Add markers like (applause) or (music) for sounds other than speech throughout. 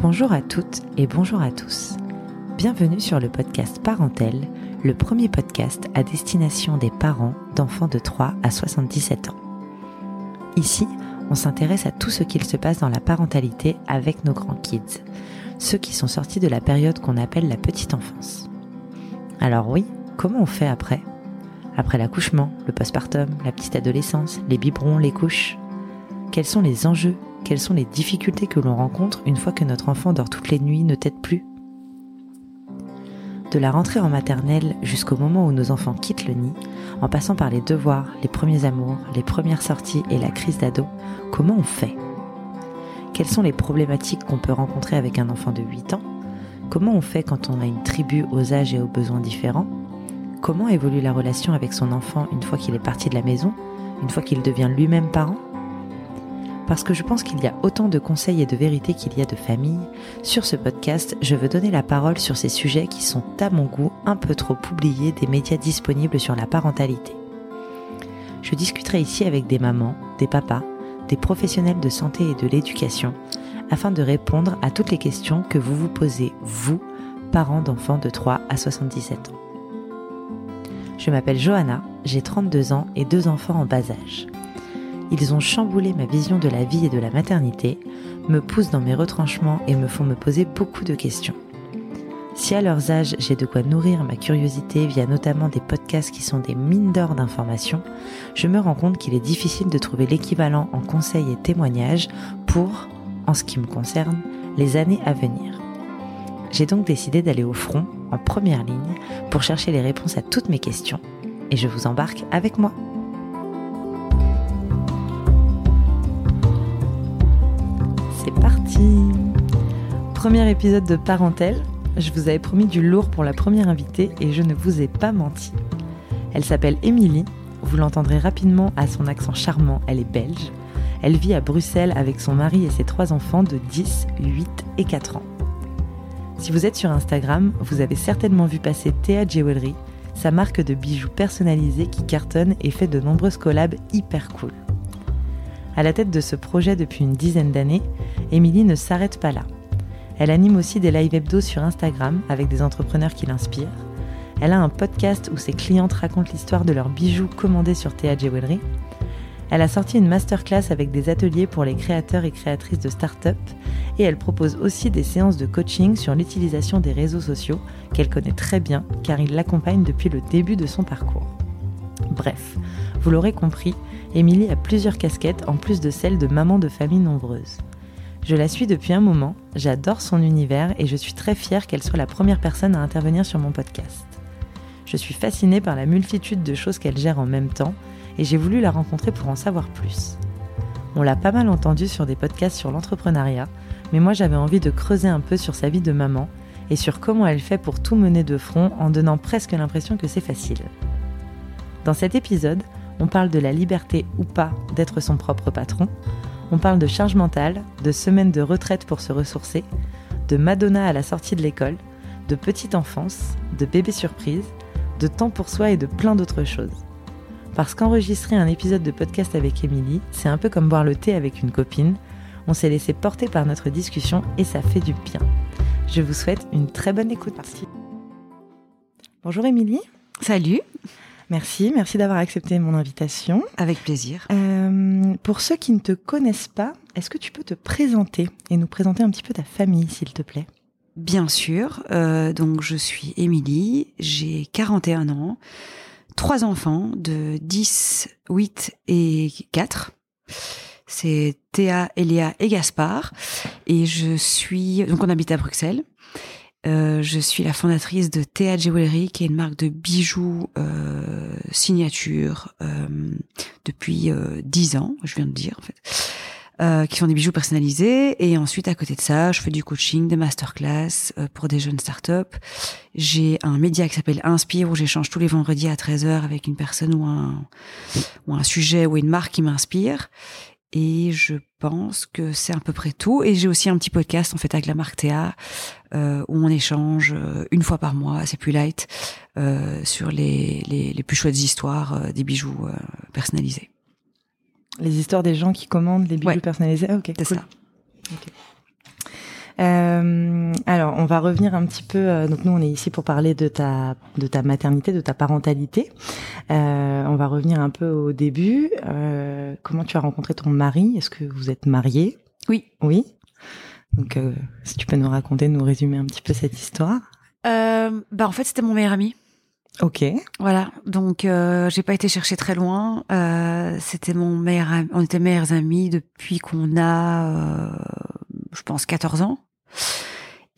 Bonjour à toutes et bonjour à tous. Bienvenue sur le podcast Parentel, le premier podcast à destination des parents d'enfants de 3 à 77 ans. Ici, on s'intéresse à tout ce qu'il se passe dans la parentalité avec nos grands kids, ceux qui sont sortis de la période qu'on appelle la petite enfance. Alors oui, comment on fait après? Après l'accouchement, le postpartum, la petite adolescence, les biberons, les couches? Quels sont les enjeux quelles sont les difficultés que l'on rencontre une fois que notre enfant dort toutes les nuits, ne tête plus? De la rentrée en maternelle jusqu'au moment où nos enfants quittent le nid, en passant par les devoirs, les premiers amours, les premières sorties et la crise d'ado, comment on fait? Quelles sont les problématiques qu'on peut rencontrer avec un enfant de 8 ans? Comment on fait quand on a une tribu aux âges et aux besoins différents? Comment évolue la relation avec son enfant une fois qu'il est parti de la maison, une fois qu'il devient lui-même parent? Parce que je pense qu'il y a autant de conseils et de vérités qu'il y a de familles, sur ce podcast, je veux donner la parole sur ces sujets qui sont, à mon goût, un peu trop oubliés des médias disponibles sur la parentalité. Je discuterai ici avec des mamans, des papas, des professionnels de santé et de l'éducation, afin de répondre à toutes les questions que vous vous posez, vous, parents d'enfants de 3 à 77 ans. Je m'appelle Johanna, j'ai 32 ans et deux enfants en bas âge. Ils ont chamboulé ma vision de la vie et de la maternité, me poussent dans mes retranchements et me font me poser beaucoup de questions. Si à leurs âges j'ai de quoi nourrir ma curiosité via notamment des podcasts qui sont des mines d'or d'informations, je me rends compte qu'il est difficile de trouver l'équivalent en conseils et témoignages pour, en ce qui me concerne, les années à venir. J'ai donc décidé d'aller au front, en première ligne, pour chercher les réponses à toutes mes questions, et je vous embarque avec moi. Premier épisode de Parentel. Je vous avais promis du lourd pour la première invitée et je ne vous ai pas menti. Elle s'appelle Émilie. Vous l'entendrez rapidement à son accent charmant. Elle est belge. Elle vit à Bruxelles avec son mari et ses trois enfants de 10, 8 et 4 ans. Si vous êtes sur Instagram, vous avez certainement vu passer Théa Jewelry, sa marque de bijoux personnalisés qui cartonne et fait de nombreuses collabs hyper cool. À la tête de ce projet depuis une dizaine d'années, Émilie ne s'arrête pas là. Elle anime aussi des live hebdo sur Instagram avec des entrepreneurs qui l'inspirent. Elle a un podcast où ses clientes racontent l'histoire de leurs bijoux commandés sur Théa Jewelry. Elle a sorti une masterclass avec des ateliers pour les créateurs et créatrices de start-up et elle propose aussi des séances de coaching sur l'utilisation des réseaux sociaux qu'elle connaît très bien car il l'accompagne depuis le début de son parcours. Bref, vous l'aurez compris, Émilie a plusieurs casquettes en plus de celle de maman de famille nombreuse. Je la suis depuis un moment, j'adore son univers et je suis très fière qu'elle soit la première personne à intervenir sur mon podcast. Je suis fascinée par la multitude de choses qu'elle gère en même temps et j'ai voulu la rencontrer pour en savoir plus. On l'a pas mal entendue sur des podcasts sur l'entrepreneuriat, mais moi j'avais envie de creuser un peu sur sa vie de maman et sur comment elle fait pour tout mener de front en donnant presque l'impression que c'est facile. Dans cet épisode, on parle de la liberté ou pas d'être son propre patron, on parle de charge mentale, de semaines de retraite pour se ressourcer, de Madonna à la sortie de l'école, de petite enfance, de bébé surprise, de temps pour soi et de plein d'autres choses. Parce qu'enregistrer un épisode de podcast avec Émilie, c'est un peu comme boire le thé avec une copine. On s'est laissé porter par notre discussion et ça fait du bien. Je vous souhaite une très bonne écoute. Bonjour Émilie. Salut. Merci, merci d'avoir accepté mon invitation. Avec plaisir. Euh, pour ceux qui ne te connaissent pas, est-ce que tu peux te présenter et nous présenter un petit peu ta famille, s'il te plaît? Bien sûr. Euh, donc, je suis Émilie, j'ai 41 ans, trois enfants de 10, 8 et 4. C'est Théa, Eléa et Gaspard. Et je suis... Donc, on habite à Bruxelles. Euh, je suis la fondatrice de Théa Jewelry, qui est une marque de bijoux euh, signature euh, depuis euh, dix ans, je viens de dire en fait, euh, qui sont des bijoux personnalisés. Et ensuite, à côté de ça, je fais du coaching, des masterclass pour des jeunes startups. J'ai un média qui s'appelle Inspire, où j'échange tous les vendredis à 13h avec une personne ou un, ou un sujet ou une marque qui m'inspire. Et je pense que c'est à peu près tout. Et j'ai aussi un petit podcast en fait avec la marque Théa euh, où on échange euh, une fois par mois, c'est plus light, euh, sur les, les, les, plus chouettes histoires euh, des bijoux personnalisés. Les histoires des gens qui commandent les bijoux personnalisés. Ah, ok. C'est ça. Euh, alors, on va revenir un petit peu. euh, donc nous, on est ici pour parler de ta de ta maternité, de ta parentalité. Euh, on va revenir un peu au début. Comment tu as rencontré ton mari? Est-ce que vous êtes mariés? Oui. Oui. Donc, si tu peux nous raconter, nous résumer un petit peu cette histoire. Bah en fait, c'était mon meilleur ami. Ok. Voilà, donc j'ai pas été chercher très loin. C'était mon meilleur, ami- on était meilleurs amis depuis qu'on a, je pense, 14 ans.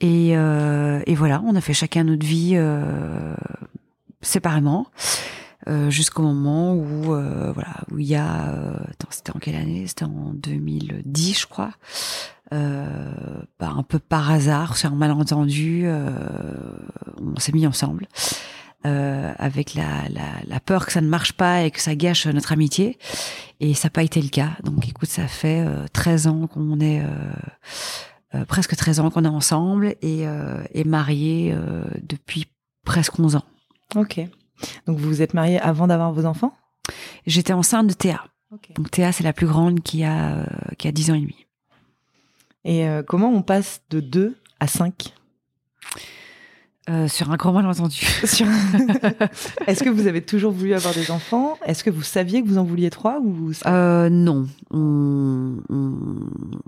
Et, euh, et voilà, on a fait chacun notre vie euh, séparément euh, jusqu'au moment où, voilà, où il y a, c'était en quelle année? C'était en 2010, je crois. Bah, un peu par hasard, c'est un malentendu, on s'est mis ensemble avec la, la, peur que ça ne marche pas et que ça gâche notre amitié. Et ça n'a pas été le cas. Donc écoute, ça fait euh, 13 ans qu'on est... Euh, presque 13 ans qu'on est ensemble et, euh, et mariés euh, depuis presque 11 ans. Ok. Donc vous vous êtes mariés avant d'avoir vos enfants? J'étais enceinte de Théa. Ok. Donc Théa, c'est la plus grande qui a, euh, qui a 10 ans et demi. Et euh, comment on passe de 2 à 5 Euh, sur un gros malentendu. (laughs) (laughs) Est-ce que vous avez toujours voulu avoir des enfants? Est-ce que vous saviez que vous en vouliez trois ou Euh, non, on, on,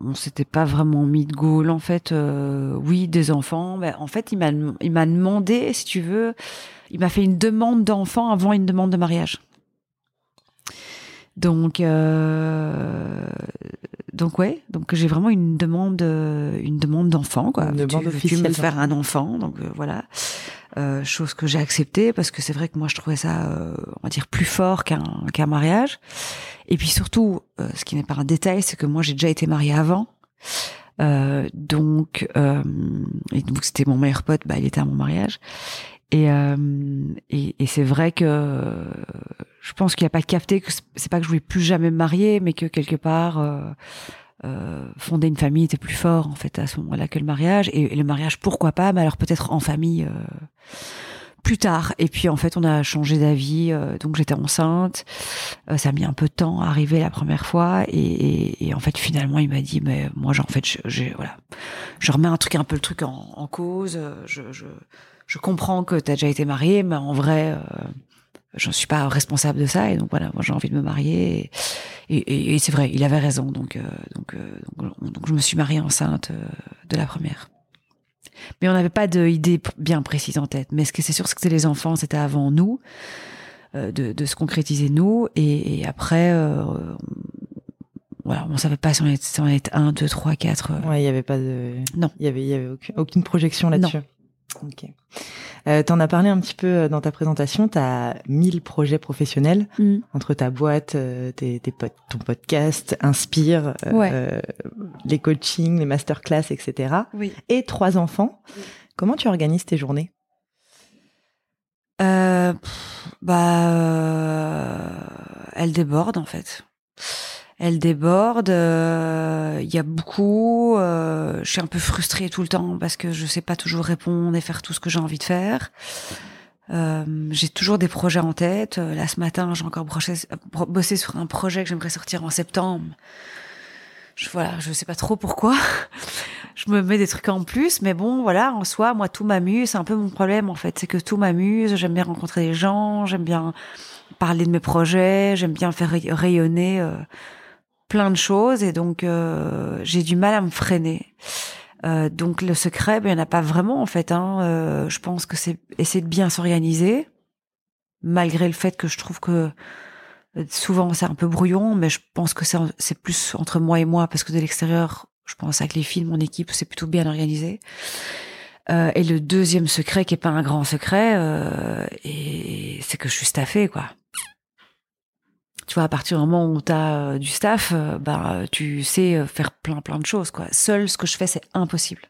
on s'était pas vraiment mis de goal en fait. Euh, oui, des enfants. Mais en fait, il m'a il m'a demandé, si tu veux, il m'a fait une demande d'enfant avant une demande de mariage. Donc, euh, donc ouais, donc j'ai vraiment une demande, euh, une demande d'enfant quoi. Une demande veux-tu officielle me faire un enfant, donc euh, voilà. Euh, chose que j'ai acceptée parce que c'est vrai que moi je trouvais ça, euh, on va dire, plus fort qu'un qu'un mariage. Et puis surtout, euh, ce qui n'est pas un détail, c'est que moi j'ai déjà été mariée avant. Donc, et donc c'était mon meilleur pote, bah il était à mon mariage. Et, euh, et, et c'est vrai que je pense qu'il a pas capté que c'est- pas que je voulais plus jamais me marier, mais que quelque part euh, euh, fonder une famille était plus fort en fait à ce moment-là que le mariage. Et, le mariage, pourquoi pas Mais alors peut-être en famille. Euh, plus tard. Et puis en fait, on a changé d'avis. euh, donc j'étais enceinte. Euh, ça a mis un peu de temps à arriver la première fois. Et, et, et en fait, finalement, il m'a dit, mais moi, j'ai- en fait, j'ai voilà, je remets un truc un peu le truc en, en cause. Je, je, je comprends que tu as déjà été mariée, mais en vrai, euh, je ne suis pas responsable de ça. Et donc voilà, moi, j'ai envie de me marier. Et, et, et c'est vrai, il avait raison. Donc, euh, donc, euh, donc, donc, je me suis mariée enceinte euh, de la première. Mais on n'avait pas d'idée bien précise en tête. Mais ce que c'est sûr, c'est que c'était les enfants, c'était avant nous, euh, de, de se concrétiser nous. Et, et après, euh, on, voilà, on savait pas si on était, si on était 1, 2, 3, 4. Ouais, il y avait pas de. Non. Il y avait, y avait aucune, aucune projection là-dessus. Ok. Euh, T'en as parlé un petit peu euh, dans ta présentation. T'as 1000 projets professionnels entre ta boîte, euh, tes, tes pod- ton podcast, Inspire, euh, Ouais. euh, les coachings, les masterclass, etc. Oui. Et trois enfants. Comment tu organises tes journées? Euh, pff, bah, euh, elle déborde en fait. Elle déborde. euh, Il y a beaucoup. euh, je suis un peu frustrée tout le temps parce que je sais pas toujours répondre et faire tout ce que j'ai envie de faire. Euh, j'ai toujours des projets en tête. Euh, Là, ce matin, j'ai encore bossé sur un projet que j'aimerais sortir en septembre. Je, voilà, je sais pas trop pourquoi. (laughs) je me mets des trucs en plus, mais bon, voilà, en soi, moi, tout m'amuse. C'est un peu mon problème, en fait. C'est que tout m'amuse. J'aime bien rencontrer des gens. J'aime bien parler de mes projets. J'aime bien faire ray- rayonner euh, plein de choses. Et donc, euh, j'ai du mal à me freiner. Euh, donc, le secret, ben, il n'y en a pas vraiment, en fait. Hein. Euh, je pense que c'est essayer de bien s'organiser, malgré le fait que je trouve que euh, souvent c'est un peu brouillon, mais je pense que c'est plus entre moi et moi, parce que de l'extérieur, je pense avec les filles, mon équipe, c'est plutôt bien organisé. Euh, et le deuxième secret, qui est pas un grand secret, euh, et c'est que je suis staffée, quoi. Tu vois, à partir du moment où tu as du staff, euh, bah, tu sais euh, faire plein plein de choses, quoi. Seul, ce que je fais, c'est impossible.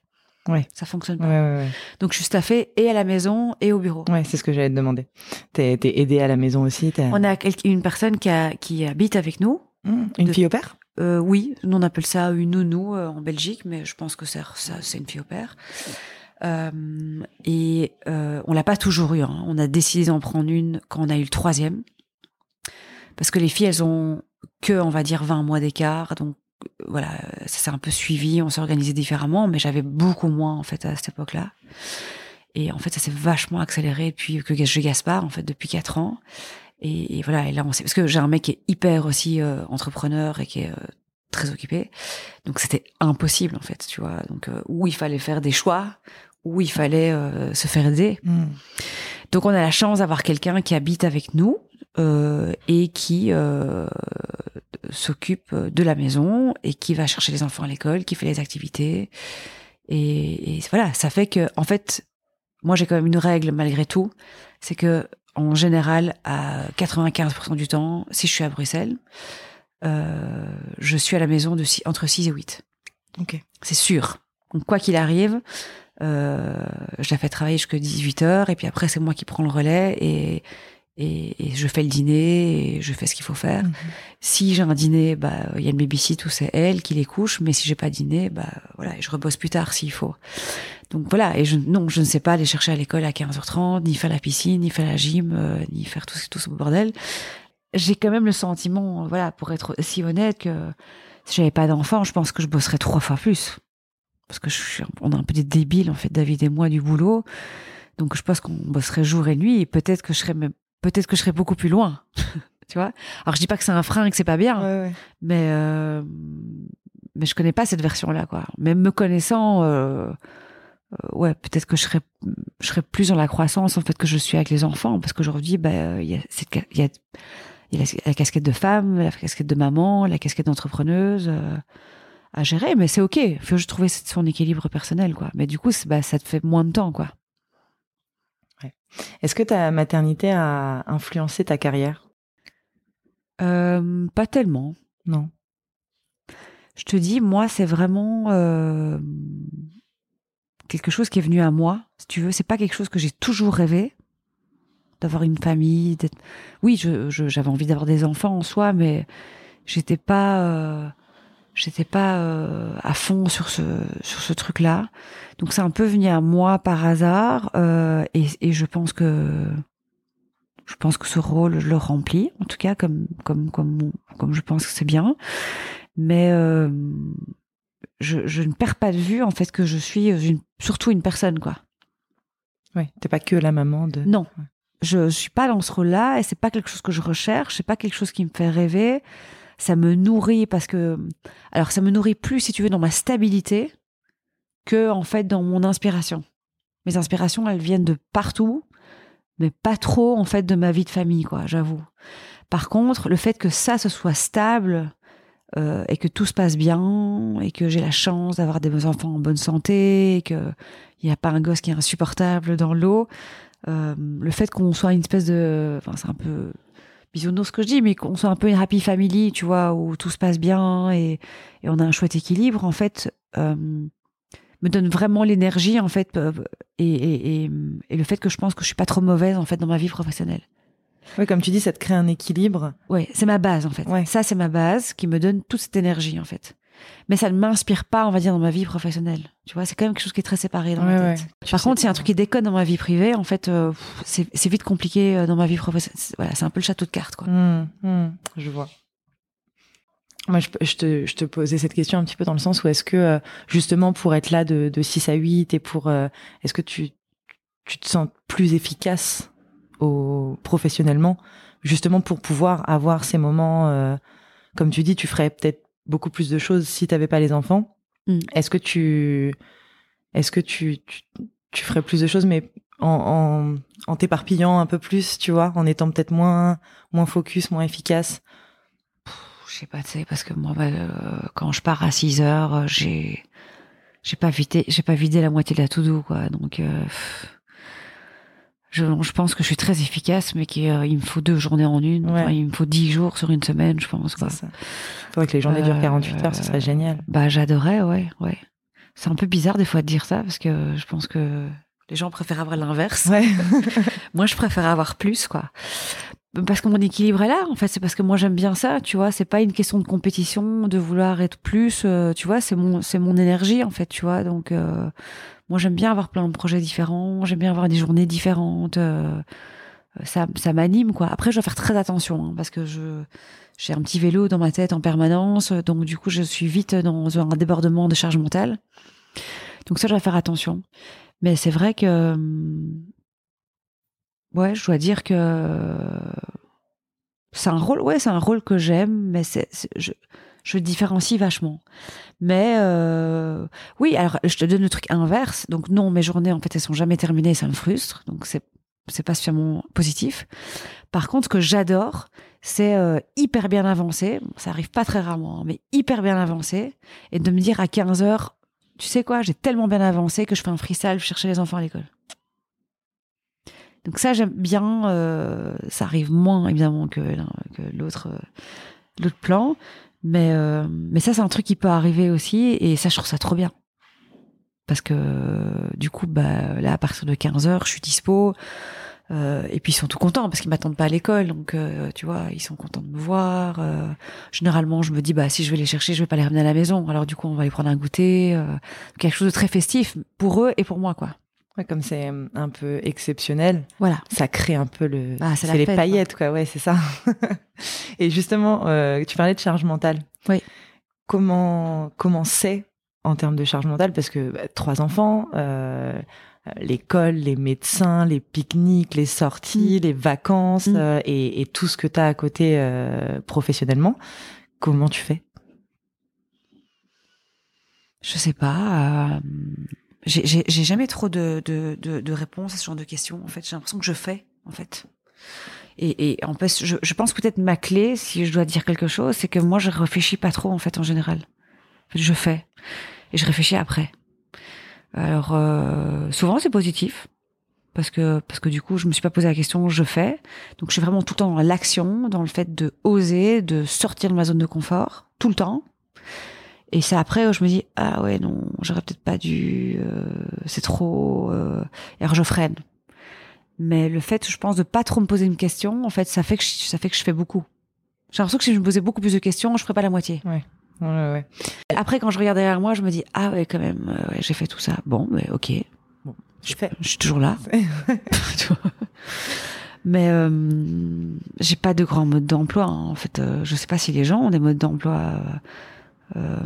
Ouais. Ça fonctionne pas. ouais, ouais. Donc, je suis staffée et à la maison et au bureau. Ouais, c'est ce que j'allais te demander. T'es t'es aidé à la maison aussi. On a une personne qui, a, qui habite avec nous. Mmh, Une de- fille au père? Euh, oui, nous on appelle ça une nounou euh, en Belgique, mais je pense que c'est ça, c'est une fille au père. Euh, et euh, on l'a pas toujours eu. hein. On a décidé d'en prendre une quand on a eu le troisième, parce que les filles elles ont que on va dire 20 mois d'écart, donc euh, voilà, ça s'est un peu suivi, on s'est organisé différemment, mais j'avais beaucoup moins en fait à cette époque-là. Et en fait, ça s'est vachement accéléré depuis que je Gaspard, en fait, depuis quatre ans. Et, voilà, et là, on sait, parce que j'ai un mec qui est hyper aussi euh, entrepreneur et qui est euh, très occupé. Donc c'était impossible, en fait, tu vois. Donc, euh, où il fallait faire des choix, où il fallait se faire aider. Hmm. Donc on a la chance d'avoir quelqu'un qui habite avec nous et qui s'occupe de la maison et qui va chercher les enfants à l'école, qui fait les activités. Et, et, voilà, ça fait que, en fait, moi j'ai quand même une règle malgré tout, c'est que en général, à 95% du temps, si je suis à Bruxelles, euh, je suis à la maison de entre 6 et 8. Ok. C'est sûr. Donc, quoi qu'il arrive, euh, je la fais travailler jusqu'à 18 heures et puis après, c'est moi qui prends le relais et, et, et, je fais le dîner et je fais ce qu'il faut faire. Mhm. Si j'ai un dîner, bah il y a une babysit ou c'est elle qui les couche, mais si j'ai pas dîner, bah voilà, je rebosse plus tard s'il faut. Donc voilà, et je non, je ne sais pas aller chercher à l'école à 15h30, ni faire la piscine, ni faire la gym, euh, ni faire tout, tout ce bordel. J'ai quand même le sentiment, voilà, pour être si honnête, que si j'avais pas d'enfant, je pense que je bosserais trois fois plus. Parce que je suis, on a un peu des débiles, en fait, David et moi, du boulot. Donc je pense qu'on bosserait jour et nuit, et peut-être que je serais même peut-être que je serais beaucoup plus loin. (laughs) tu vois Alors je dis pas que c'est un frein et que c'est pas bien, mais euh, mais je connais pas cette version-là, quoi. Même me connaissant, euh, euh, ouais, peut-être que je serais je serais plus dans la croissance en fait que je suis avec les enfants, parce qu'aujourd'hui, bah, il y a il y a il y a la casquette de femme, la casquette de maman, la casquette d'entrepreneuse à gérer, mais c'est ok. Il faut juste trouver son équilibre personnel, quoi. Mais du coup, bah, ça te fait moins de temps, quoi. Est-ce que ta maternité a influencé ta carrière? Euh, Pas tellement. Non. Je te dis, moi, c'est vraiment euh, quelque chose qui est venu à moi. Si tu veux, c'est pas quelque chose que j'ai toujours rêvé d'avoir une famille. Oui, j'avais envie d'avoir des enfants en soi, mais j'étais pas. Euh, j'étais pas euh, à fond sur ce sur ce truc là donc c'est un peu venu à moi par hasard euh, et, et, je pense que je pense que ce rôle je le remplis en tout cas comme comme comme comme je pense que c'est bien. Mais euh, je, je ne perds pas de vue en fait que je suis une, surtout une personne quoi. Ouais t'es pas que la maman de non. Je, je suis pas dans ce rôle là et c'est pas quelque chose que je recherche c'est pas quelque chose qui me fait rêver ça me nourrit parce que, alors ça me nourrit plus, si tu veux, dans ma stabilité que, en fait, dans mon inspiration. Mes inspirations, elles viennent de partout, mais pas trop, en fait, de ma vie de famille, quoi, j'avoue. Par contre, le fait que ça, ce soit stable, euh, et que tout se passe bien, et que j'ai la chance d'avoir des enfants en bonne santé, et qu'il n'y a pas un gosse qui est insupportable dans l'eau, euh, le fait qu'on soit une espèce de... Enfin, c'est un peu bisounours ce que je dis, mais qu'on soit un peu une happy family, tu vois, où tout se passe bien et, et on a un chouette équilibre, en fait, euh, me donne vraiment l'énergie, en fait, euh, et, et, et, le fait que je pense que je suis pas trop mauvaise, en fait, dans ma vie professionnelle. Oui, comme tu dis, ça te crée un équilibre. Oui, c'est ma base, en fait. Ouais. Ça, c'est ma base qui me donne toute cette énergie, en fait mais ça ne m'inspire pas, on va dire, dans ma vie professionnelle. Tu vois, c'est quand même quelque chose qui est très séparé dans ma tête. Par contre, s'il y a un truc qui déconne dans ma vie privée, en fait, euh, c'est vite compliqué euh, dans ma vie professionnelle. Voilà, c'est un peu le château de cartes, quoi. Mmh, mmh, je vois. Moi, je, te, je, te, posais cette question un petit peu dans le sens où est-ce que, euh, justement, pour être là de, de 6 à 8 et pour... est-ce que tu, tu te sens plus efficace au, professionnellement, justement pour pouvoir avoir ces moments... comme tu dis, tu ferais peut-être beaucoup plus de choses si tu n'avais pas les enfants. Mm. Est-ce que tu est-ce que tu, tu, ferais plus de choses mais en, en, t'éparpillant un peu plus, tu vois, en étant peut-être moins moins focus, moins efficace? Je sais pas, tu sais, parce que moi, bah, euh, quand je pars à 6 heures, euh, j'ai j'ai pas vidé j'ai pas vidé la moitié de la to-do, quoi. Donc euh, je, je, pense que je suis très efficace, mais qu'il euh, me faut deux journées en une. il me faut dix jours sur une semaine, je pense. Quoi. Ça. Faudrait que les journées durent 48 heures, ce serait génial. Bah, j'adorais, ouais, ouais. C'est un peu bizarre des fois de dire ça, parce que je pense que les gens préfèrent avoir l'inverse. Ouais. (laughs) moi, je préfère avoir plus, quoi. Parce que mon équilibre est là, en fait, c'est parce que moi j'aime bien ça, tu vois. C'est pas une question de compétition, de vouloir être plus, euh, tu vois. C'est mon, c'est mon énergie, en fait, tu vois. Donc, euh, moi, j'aime bien avoir plein de projets différents. J'aime bien avoir des journées différentes. Euh, ça, ça m'anime quoi. Après, je dois faire très attention hein, parce que je j'ai un petit vélo dans ma tête en permanence, donc du coup, je suis vite dans un débordement de charge mentale. Donc ça, je dois faire attention. Mais c'est vrai que ouais, je dois dire que c'est un rôle, ouais, c'est un rôle que j'aime, mais c'est, je, je différencie vachement. Mais euh, oui, alors je te donne le truc inverse. Donc non, mes journées en fait elles sont jamais terminées, ça me frustre. Donc c'est c'est pas suffisamment positif. Par contre, ce que j'adore, c'est euh, hyper bien avancé. ça arrive pas très rarement, hein, mais hyper bien avancé. Et de me dire à 15 heures, tu sais quoi, j'ai tellement bien avancé que je fais un freestyle, chercher les enfants à l'école. Donc ça, j'aime bien. Euh, ça arrive moins évidemment que, que l'autre l'autre plan, mais euh, mais ça, c'est un truc qui peut arriver aussi, et ça, je trouve ça trop bien. Parce que du coup, bah là, à partir de 15 heures, je suis dispo. Euh, et puis ils sont tout contents parce qu'ils m'attendent pas à l'école, donc euh, tu vois, ils sont contents de me voir. Euh, généralement, je me dis bah si je vais les chercher, je vais pas les ramener à la maison. Alors du coup, on va les prendre un goûter, quelque chose de très festif pour eux et pour moi, quoi. Ouais, comme c'est un peu exceptionnel, voilà, ça crée un peu le, ah, c'est les paillettes, quoi. Ouais, c'est ça. (laughs) et justement, tu parlais de charge mentale. Oui. Comment comment c'est en termes de charge mentale? Parce que bah, trois enfants. Euh, euh, l'école, les médecins, les pique-niques, les sorties, mm. les vacances mm. euh, et, tout ce que tu as à côté euh, professionnellement. Comment tu fais? Je sais pas. J'ai jamais trop de, de, de, réponses à ce genre de questions. En fait, j'ai l'impression que je fais. En fait. Et, en fait, je, je pense peut-être ma clé, si je dois dire quelque chose, c'est que moi, je réfléchis pas trop en fait en général. Je fais et je réfléchis après. Alors euh, souvent c'est positif parce que parce que du coup je me suis pas posé la question, je fais. Donc je suis vraiment tout le temps dans l'action, dans le fait de oser, de sortir de ma zone de confort tout le temps. Et c'est après je me dis ah ouais non j'aurais peut-être pas dû, euh, c'est trop. Euh, et alors je freine. Mais le fait je pense de pas trop me poser une question, en fait ça fait que je, ça fait que je fais beaucoup. J'ai l'impression que si je me posais beaucoup plus de questions, je ferais pas la moitié. Ouais. Ouais, Après, quand je regarde derrière moi, je me dis ah ouais, quand même, euh, j'ai fait tout ça. Bon, mais ok. Bon, je fais. Je suis toujours là. (laughs) mais euh, j'ai pas de grand mode d'emploi. Hein. En fait, euh, je sais pas si les gens ont des modes d'emploi. Euh,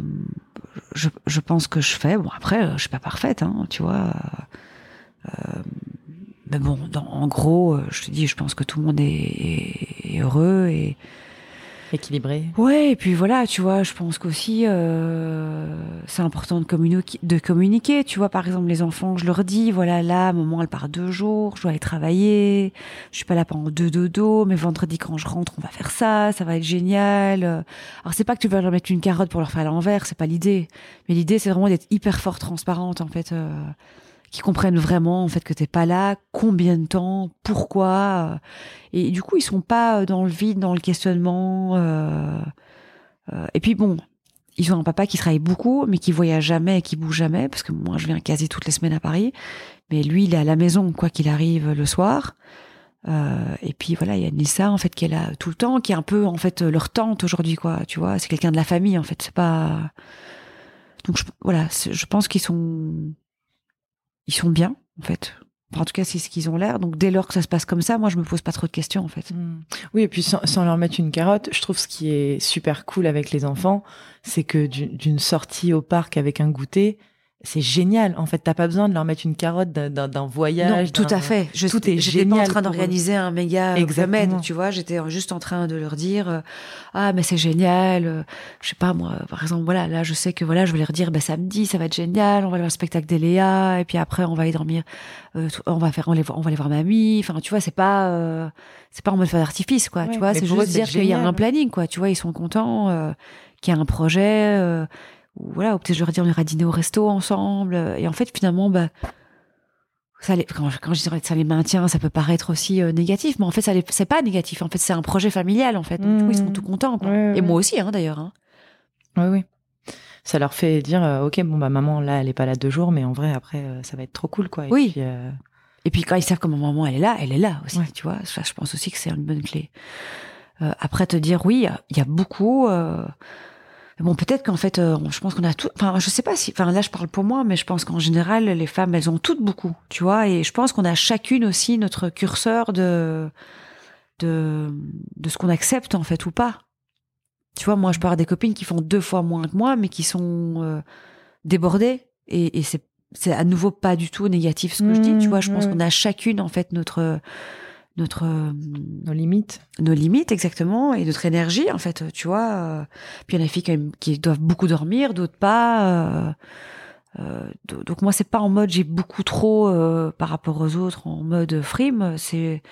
je, pense que je fais. Bon, après, je suis pas parfaite, hein, tu vois. mais bon, en gros, je te dis, je pense que tout le monde est, est heureux et équilibré. Ouais, et puis voilà, tu vois, je pense qu'aussi euh, c'est important de communiquer, de communiquer. Tu vois, par exemple, les enfants, je leur dis, voilà, là, moment, elle part deux jours, je dois aller travailler, je suis pas là pendant deux dodo, mais vendredi quand je rentre, on va faire ça, ça va être génial. Alors c'est pas que tu vas leur mettre une carotte pour leur faire à l'envers, c'est pas l'idée, mais l'idée c'est vraiment d'être hyper fort transparente en fait. Euh, qui comprennent vraiment en fait que t'es pas là, combien de temps, pourquoi. Euh, et du coup, ils sont pas dans le vide, dans le questionnement. Euh, euh, et puis bon, ils ont un papa qui travaille beaucoup, mais qui voyage jamais qui bouge jamais, parce que moi, je viens quasi toutes les semaines à Paris. Mais lui, il est à la maison, quoi qu'il arrive le soir. et puis voilà, il y a Nissa en fait qui est là tout le temps, qui est un peu en fait leur tante aujourd'hui, quoi. Tu vois, c'est quelqu'un de la famille en fait. C'est pas. Donc voilà, je pense qu'ils sont ils sont bien, en fait. en tout cas, c'est ce qu'ils ont l'air. Donc, dès lors que ça se passe comme ça, moi, je me pose pas trop de questions, en fait. Hmm. Oui, et puis sans, leur mettre une carotte, je trouve ce qui est super cool avec les enfants, c'est que d'une sortie au parc avec un goûter, c'est génial. En fait, t'as pas besoin de leur mettre une carotte d'un voyage. tout à fait. Je, tout est J'étais pas en train d'organiser un méga Exactement. tu vois. J'étais juste en train de leur dire, euh, ah, mais c'est génial. Euh, je sais pas, moi, par exemple, voilà, là, je sais que voilà, je vais leur dire, bah, samedi, ça va être génial. On va aller voir le spectacle d'Eléa. Et puis après, on va aller dormir. Euh, on va faire, on, on va aller voir mamie. Enfin, tu vois, c'est pas, c'est pas en mode feu d'artifice, quoi. tu vois, c'est juste dire qu'il y a un planning, quoi. Tu vois, ils sont contents, qu'il y a un projet ou voilà, ou peut-être je leur dire on ira dîner au resto ensemble. Et en fait, finalement, bah, ça les, quand, quand je que ça les maintient, ça peut paraître aussi euh, négatif, mais en fait, ça c'est pas négatif. En fait, c'est un projet familial, en fait. Donc, coup, ils sont mmh. tout contents. Quoi. et moi aussi, hein, d'ailleurs. Hein. Oui, oui. Ça leur fait dire, euh, ok, bon bah maman là, elle est pas là deux jours, mais en vrai après, euh, ça va être trop cool, quoi. Et oui. Puis, et puis quand ils savent comment maman elle est là, elle est là aussi. Tu vois, je pense aussi que c'est une bonne clé. après te dire oui, il y a beaucoup Bon, peut-être qu'en fait, euh, je pense qu'on a tout. Enfin, je sais pas si. Enfin, là, je parle pour moi, mais je pense qu'en général, les femmes, elles ont toutes beaucoup, tu vois. Et je pense qu'on a chacune aussi notre curseur de de de ce qu'on accepte en fait ou pas. Tu vois, moi, je parle des copines qui font deux fois moins que moi, mais qui sont euh, débordées. Et, et c'est c'est à nouveau pas du tout négatif ce que je dis. Tu vois, je pense Mmh, qu'on a chacune en fait notre notre euh, Nos limites. nos limites exactement et notre énergie en fait tu vois euh. puis il y en a des filles quand même qui doivent beaucoup dormir d'autres pas euh, do- donc moi c'est pas en mode j'ai beaucoup trop euh, par rapport aux autres en mode frime c'est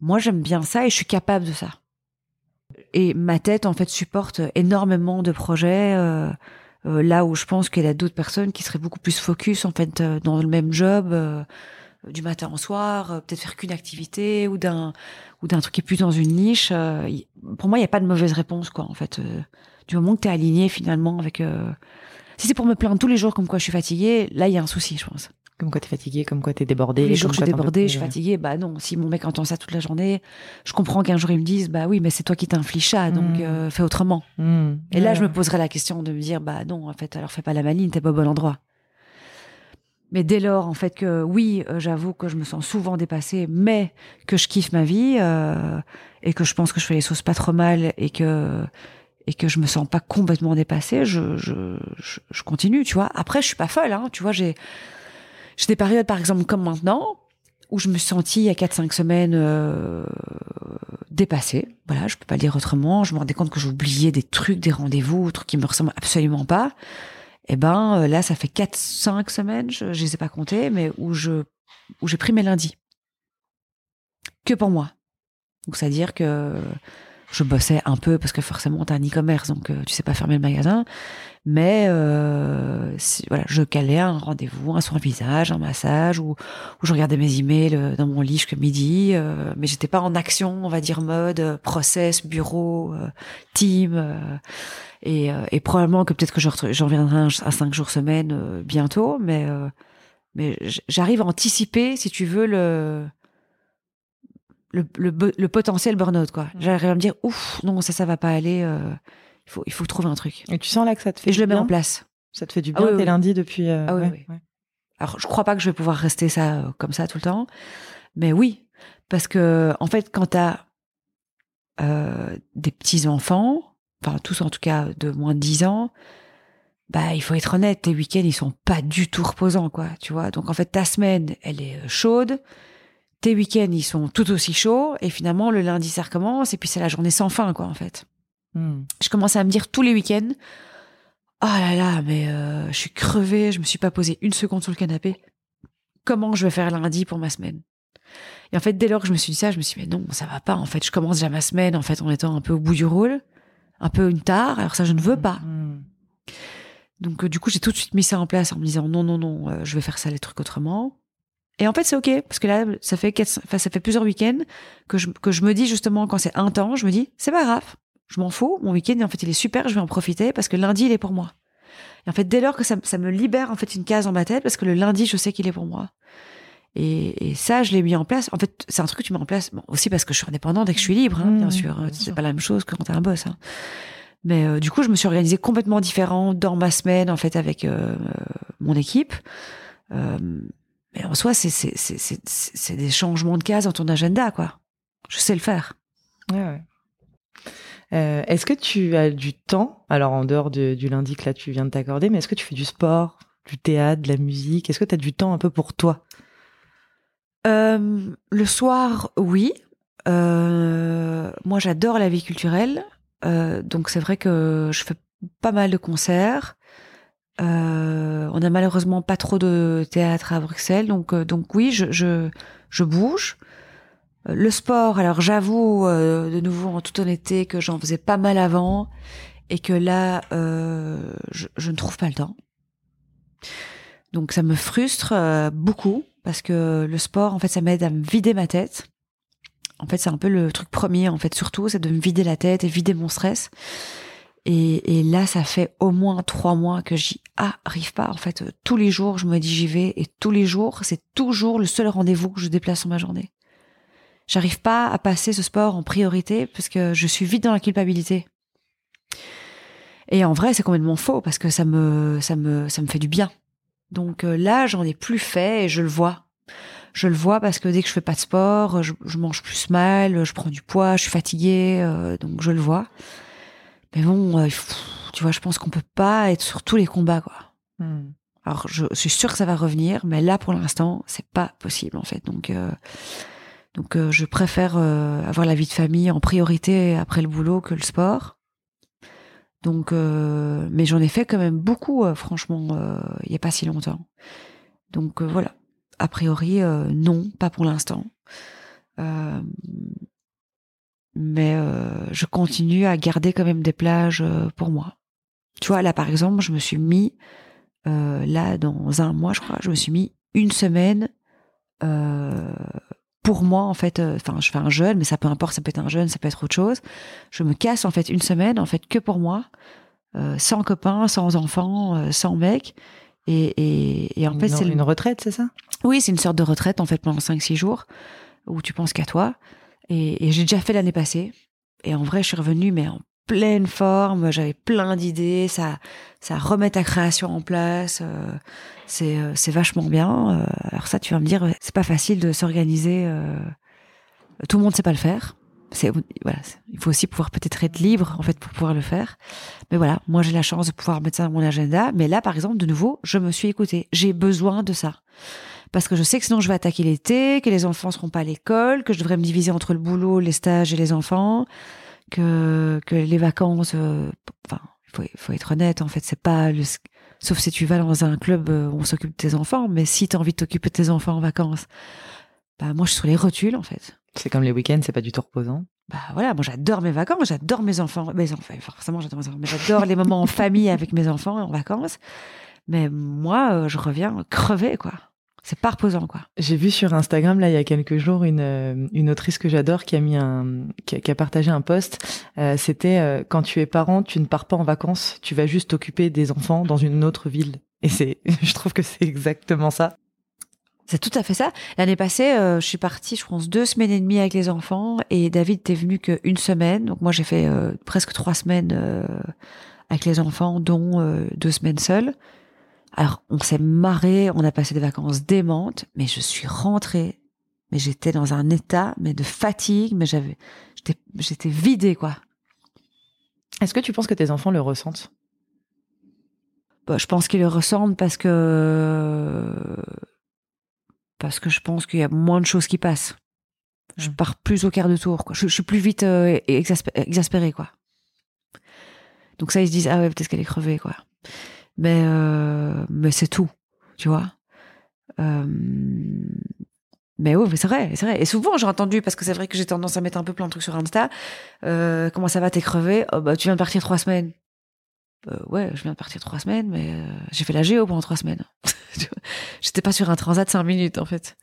moi j'aime bien ça et je suis capable de ça et ma tête en fait supporte énormément de projets euh, là où je pense qu'il y a d'autres personnes qui seraient beaucoup plus focus en fait dans le même job du matin au soir, euh, peut-être faire qu'une activité ou d'un ou d'un truc qui est plus dans une niche. euh, pour moi, il n'y a pas de mauvaise réponse, quoi, en fait. euh, du moment que tu es aligné finalement avec. euh, Si c'est pour me plaindre tous les jours comme quoi je suis fatiguée, là, il y a un souci, je pense. Comme quoi t'es fatigué, comme quoi t'es débordé. Les jours, comme je suis débordée, je suis fatiguée. Bah non, si mon mec entend ça toute la journée, je comprends qu'un jour ils me disent, bah oui, mais c'est toi qui t'inflige ça, donc Mm. euh, fais autrement. Mmh. Et là, Ouais, je me ouais. poserais la question de me dire, bah non, en fait, alors fais pas la maline, t'es pas au bon endroit. Mais dès lors, en fait, que oui, euh, j'avoue que je me sens souvent dépassée, mais que je kiffe ma vie euh, et que je pense que je fais les choses pas trop mal et que et que je me sens pas complètement dépassée, je, je, je, continue, tu vois. Après, je suis pas folle, hein, tu vois. J'ai j'ai des périodes, par exemple, comme maintenant, où je me suis sentie il y a 4-5 semaines euh, dépassée. Voilà, je peux pas le dire autrement. Je me rendais compte que j'oubliais des trucs, des rendez-vous, des trucs qui me ressemblent absolument pas. Et ben euh, là, ça fait 4-5 semaines, je, je les ai pas comptés, mais où je où j'ai pris mes lundis que pour moi. Donc c'est à dire que je bossais un peu parce que forcément t'as un e-commerce, donc euh, tu sais pas fermer le magasin. Mais euh, si- voilà, je calais un rendez-vous, un soin visage, un massage, ou, ou je regardais mes emails euh, dans mon lit jusqu'à midi. euh, mais j'étais pas en action, on va dire mode euh, process, bureau, euh, team. euh, et, euh, et probablement que peut-être que j'en reviendrai à cinq jours semaine euh, bientôt, mais euh, mais j'arrive à anticiper, si tu veux, le le, le, le potentiel burn-out quoi. J'arrive à me dire ouf non ça ça va pas aller. euh, il faut il faut trouver un truc. Et tu sens là que ça te fait Et je le mets en place. Ça te fait du Ah bien oui, tes oui. lundis depuis. euh, Ah oui, ouais. Alors, je crois pas que je vais pouvoir rester ça euh, comme ça tout le temps, mais oui, parce que en fait, quand t'as euh, des petits enfants, enfin tous en tout cas de moins de 10 ans, bah il faut être honnête, tes week-ends ils sont pas du tout reposants, quoi, tu vois. Donc en fait, ta semaine elle est euh, chaude, tes week-ends ils sont tout aussi chauds, et finalement le lundi ça recommence, et puis c'est la journée sans fin, quoi, en fait Mmh. je commence à me dire tous les week-ends ah là là mais euh, je suis crevée je me suis pas posée une seconde sur le canapé. Comment je vais faire lundi pour ma semaine? Et en fait dès lors que je me suis dit ça je me suis dit mais non ça va pas en fait. Je commence déjà ma semaine en fait en étant un peu au bout du rôle un peu une tare alors ça je ne veux pas. Mmh. donc euh, du coup j'ai tout de suite mis ça en place en me disant non non non euh, je vais faire ça les trucs autrement et en fait c'est ok parce que là ça fait quatre, ça fait plusieurs week-ends que je que je me dis justement quand c'est un temps je me dis c'est pas grave je m'en fous mon week-end en fait il est super je vais en profiter parce que lundi il est pour moi et en fait dès lors que ça, ça me libère en fait une case dans ma tête parce que le lundi je sais qu'il est pour moi et, et ça je l'ai mis en place en fait c'est un truc que tu mets en place bon, aussi parce que je suis indépendante et que je suis libre hein, Mmh, bien sûr c'est pas la même chose que quand t'es un boss hein. Mais euh, du coup, je me suis organisée complètement différent dans ma semaine, en fait, avec euh, mon équipe. Euh, mais en soi, c'est c'est c'est c'est c'est des changements de case dans ton agenda, quoi. Je sais le faire. Ouais, ouais. Euh, est-ce que tu as du temps, alors en dehors de- du lundi que là tu viens de t'accorder, mais est-ce que tu fais du sport, du théâtre, de la musique? Est-ce que tu as du temps un peu pour toi? Euh, le soir, oui. Euh, moi, j'adore la vie culturelle. Donc, c'est vrai que je fais pas mal de concerts. On a malheureusement pas trop de théâtre à Bruxelles, donc donc oui, je, je bouge. Euh, Le sport, alors j'avoue euh, de nouveau en toute honnêteté que j'en faisais pas mal avant et que là euh, je, je ne trouve pas le temps. Donc ça me frustre euh, beaucoup parce que le sport en fait ça m'aide à me vider ma tête. En fait c'est un peu le truc premier en fait surtout c'est de me vider la tête et vider mon stress. Et, et là, ça fait au moins trois mois que j'y arrive pas. En fait, euh, tous les jours, je me dis j'y vais et tous les jours, c'est toujours le seul rendez-vous que je déplace sur ma journée. J'arrive pas à passer ce sport en priorité parce que je suis vite dans la culpabilité. Et en vrai, c'est complètement faux parce que ça me, ça me, ça me fait du bien. Donc euh, là, j'en ai plus fait et je le vois. Je le vois parce que dès que je fais pas de sport, je, je mange plus mal, je prends du poids, je suis fatiguée, euh, donc je le vois. Mais bon, euh, tu vois, je pense qu'on peut pas être sur tous les combats, quoi. Hmm. Alors, je, suis sûre que ça va revenir, mais là, pour l'instant, c'est pas possible, en fait. Donc, donc, je préfère avoir la vie de famille en priorité après le boulot que le sport. Donc, euh, mais j'en ai fait quand même beaucoup, euh, franchement, euh, il n'y a pas si longtemps. Donc voilà. A priori, non, pas pour l'instant. mais je continue à garder quand même des plages pour moi. Tu vois, là par exemple, je me suis mis, là dans un mois, je crois, je me suis mis une semaine pour moi en fait euh, enfin je fais un jeûne mais ça peut importe ça peut être un jeûne ça peut être autre chose. Je me casse en fait une semaine en fait que pour moi euh, sans copains sans enfants euh, sans mec. Et, et, et en fait c'est une retraite c'est ça? Oui c'est une sorte de retraite en fait pendant 5-6 jours où tu penses qu'à toi. Et, et j'ai déjà fait l'année passée. Et en vrai je suis revenue mais en pleine forme, j'avais plein d'idées, ça, ça remet ta création en place, euh, c'est, euh, c'est vachement bien. Euh, alors ça, tu vas me dire, c'est pas facile de s'organiser. tout le monde sait pas le faire. C'est voilà, il faut aussi pouvoir peut-être être libre en fait pour pouvoir le faire. Mais voilà, moi j'ai la chance de pouvoir mettre ça dans mon agenda. Mais là, par exemple, de nouveau, je me suis écoutée. J'ai besoin de ça parce que je sais que sinon je vais attaquer l'été, que les enfants seront pas à l'école, que je devrais me diviser entre le boulot, les stages et les enfants que, que les vacances, euh, enfin, il faut, faut, être honnête, en fait, c'est pas le, sauf si tu vas dans un club euh, où on s'occupe de tes enfants, mais si tu as envie de t'occuper de tes enfants en vacances, bah, moi, je suis sur les rotules, en fait. C'est comme les week-ends, c'est pas du tout reposant. Bah voilà, moi j'adore mes vacances, j'adore mes enfants, mes enfants, forcément j'adore mes enfants, mais j'adore les moments en famille avec mes enfants en vacances. Mais moi, euh, je reviens crevé, quoi. C'est pas reposant, quoi. J'ai vu sur Instagram, là, il y a quelques jours, une, euh, une autrice que j'adore qui a mis un, qui a, partagé un post. Euh, C'était euh, quand tu es parent, tu ne pars pas en vacances, tu vas juste t'occuper des enfants dans une autre ville. Et c'est, (laughs) je trouve que c'est exactement ça. C'est tout à fait ça. L'année passée, euh, je suis partie, je pense, deux semaines et demie avec les enfants, et David t'es venu qu'une semaine. Donc moi, j'ai fait presque trois semaines avec les enfants, dont deux semaines seules. Alors, on s'est marré, on a passé des vacances démentes, mais je suis rentrée, mais j'étais dans un état, mais de fatigue, mais j'avais, j'étais, j'étais vidée, quoi. Est-ce que tu penses que tes enfants le ressentent? Bah, Je pense qu'ils le ressentent parce que, parce que je pense qu'il y a moins de choses qui passent. Je mmh. pars plus au quart de tour, quoi. Je, suis plus vite euh, exaspérée, quoi. Donc ça, ils se disent, ah ouais, peut-être qu'elle est crevée, quoi mais euh, mais c'est tout, tu vois? Euh, mais oui, c'est vrai, c'est vrai. Et souvent, j'ai entendu, parce que c'est vrai que j'ai tendance à mettre un peu plein de trucs sur Insta. Euh, comment ça va, t'es crevé? Oh, bah, Tu viens de partir trois semaines. Euh, ouais, je viens de partir trois semaines, mais euh, j'ai fait la géo pendant trois semaines. (laughs) J'étais pas sur un transat cinq minutes, en fait.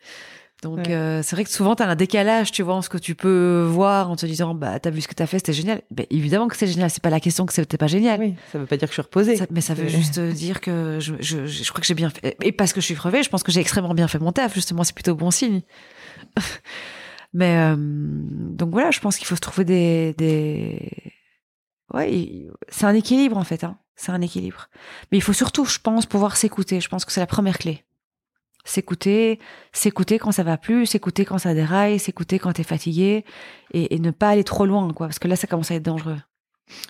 Donc euh, c'est vrai que souvent tu as un décalage, tu vois, en ce que tu peux voir en te disant bah t'as vu ce que t'as fait, c'était génial. Ben, évidemment que c'est génial, c'est pas la question que c'était pas génial. Oui, ça veut pas dire que je suis reposée. mais ça veut juste dire que je, je, je crois que j'ai bien fait. Et parce que je suis crevée, je pense que j'ai extrêmement bien fait mon taf. Justement, c'est plutôt bon signe. (laughs) mais euh, donc voilà, je pense qu'il faut se trouver des des ouais, c'est un équilibre en fait. Hein. C'est un équilibre. Mais il faut surtout, je pense, pouvoir s'écouter. Je pense que c'est la première clé s'écouter, s'écouter quand ça va plus, s'écouter quand ça déraille, s'écouter quand t'es fatigué et, ne pas aller trop loin, quoi, parce que là, ça commence à être dangereux.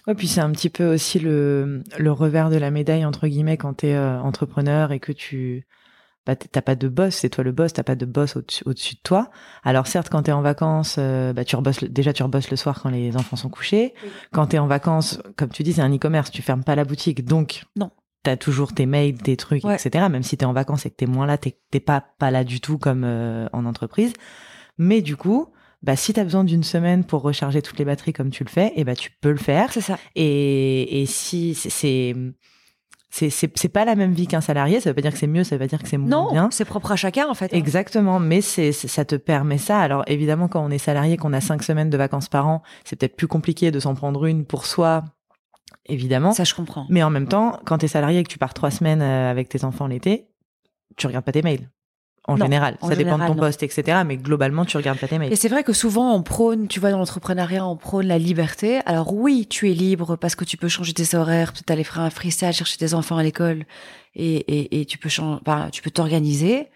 Ouais, puis c'est un petit peu aussi le, le revers de la médaille, entre guillemets, quand t'es euh, entrepreneur et que tu bah, t'as pas de boss, c'est toi le boss, t'as pas de boss au-dessus de toi. Alors certes, quand t'es en vacances, euh, bah, tu rebosses, déjà tu rebosses le soir quand les enfants sont couchés. Quand t'es en vacances, comme tu dis, c'est un e-commerce, tu fermes pas la boutique, donc non t'as toujours tes mails, tes trucs, etc. Même si t'es en vacances et que t'es moins là, t'es pas pas là du tout comme euh, en entreprise. Mais du coup, bah si t'as besoin d'une semaine pour recharger toutes les batteries comme tu le fais, et eh bah tu peux le faire. C'est ça. Et, et si c'est c'est c'est pas la même vie qu'un salarié, ça veut pas dire que c'est mieux, ça veut pas dire que c'est moins bien. Non, c'est propre à chacun en fait. Hein. Exactement, mais c'est ça te permet ça. Alors évidemment quand on est salarié, qu'on a cinq semaines de vacances par an, c'est peut-être plus compliqué de s'en prendre une pour soi évidemment. Ça, je comprends. Mais en même temps, quand tu es salarié et que tu pars trois semaines euh, avec tes enfants l'été, tu regardes pas tes mails. en Non, général. en ça dépend de ton non. poste, etc. Mais globalement, tu regardes pas tes mails. Et c'est vrai que souvent on prône, tu vois, dans l'entrepreneuriat, on prône la liberté. Alors oui, tu es libre parce que tu peux changer tes horaires, peut-être aller faire un freestyle, chercher tes enfants à l'école, et, et, et tu peux changer, tu peux t'organiser.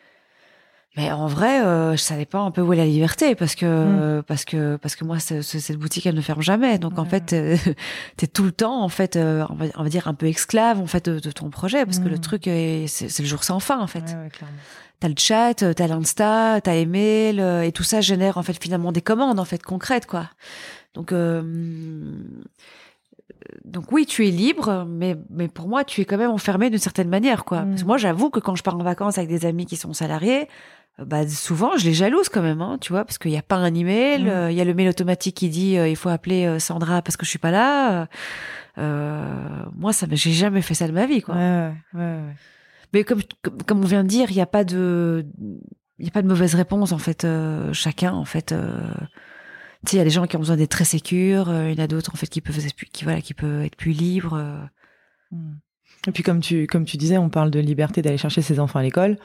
Mais en vrai, euh, je savais pas un peu où est la liberté parce que parce que parce que moi ce- ce- cette boutique elle ne ferme jamais. Donc en fait, euh, (laughs) t'es tout le temps en fait, euh, on, va, on va dire un peu esclave en fait de, de ton projet parce que le Mm. truc est- c'est le jour sans fin en fait. Ouais, ouais. T'as le chat, euh, t'as l'Insta, t'as les mails, euh, et tout ça génère en fait finalement des commandes en fait concrètes quoi. Donc euh, donc oui, tu es libre, mais mais pour moi tu es quand même enfermé d'une certaine manière quoi. Mm. Parce que moi j'avoue que quand je pars en vacances avec des amis qui sont salariés, euh, bah souvent je les jalouse quand même, hein, tu vois, parce qu'il n'y a pas un email, Mm. euh, il y a le mail automatique qui dit euh, il faut appeler Sandra parce que je suis pas là. Moi ça, j'ai jamais fait ça de ma vie quoi. Ouais, ouais, ouais, ouais. Mais comme, comme, on vient de dire, il n'y a pas de, il y a pas de mauvaise réponse en fait. chacun en fait. Tu sais, il y a des gens qui ont besoin d'être très sécures, euh, il y en a d'autres en fait qui peuvent, être plus- qui voilà, qui peuvent être plus libres. euh. Mm. Et puis comme tu comme tu disais, on parle de liberté d'aller chercher ses enfants à l'école.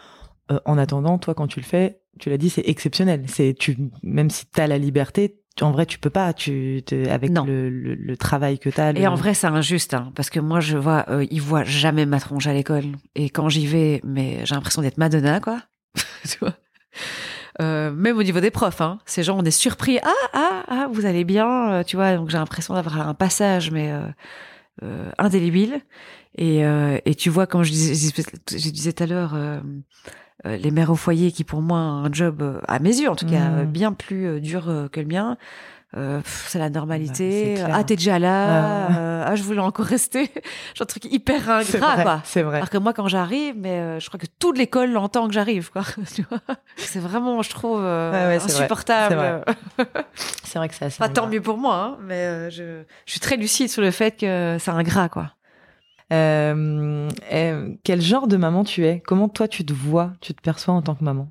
Euh, en attendant, toi, quand tu le fais, tu l'as dit, c'est exceptionnel. C'est tu même si tu as la liberté, en vrai, tu peux pas. Tu avec le, le travail que tu as. Et en vrai, c'est injuste, hein, parce que moi, je vois, euh, ils voient jamais ma tronche à l'école. Et quand j'y vais, mais j'ai l'impression d'être Madonna, quoi. (laughs) tu vois? Euh, même au niveau des profs, hein. Ces gens, on est surpris. Ah, ah, ah, vous allez bien, euh, tu vois. Donc j'ai l'impression d'avoir un passage, mais euh, euh, indélébile. Et, euh, et tu vois, comme je disais, je disais tout à l'heure, les mères au foyer, qui pour moi un job, à mes yeux en tout cas, euh, bien plus dur que le mien. Euh, c'est la Bah, normalité. clair. ah, t'es déjà là. Ah. euh, ah, je voulais encore rester. (laughs) Genre un truc hyper ingrat, vrai, quoi. c'est vrai. Alors que moi, quand j'arrive, mais euh, je crois que toute l'école l'entend que j'arrive, quoi. (laughs) C'est vraiment, je trouve, euh, Ouais, insupportable. C'est vrai. (laughs) Que c'est assez. Pas tant mieux pour moi, hein, mais euh, je, je suis très lucide sur le fait que c'est ingrat, quoi. Euh, euh, quel genre de maman tu es? Comment toi tu te vois, tu te perçois en tant que maman?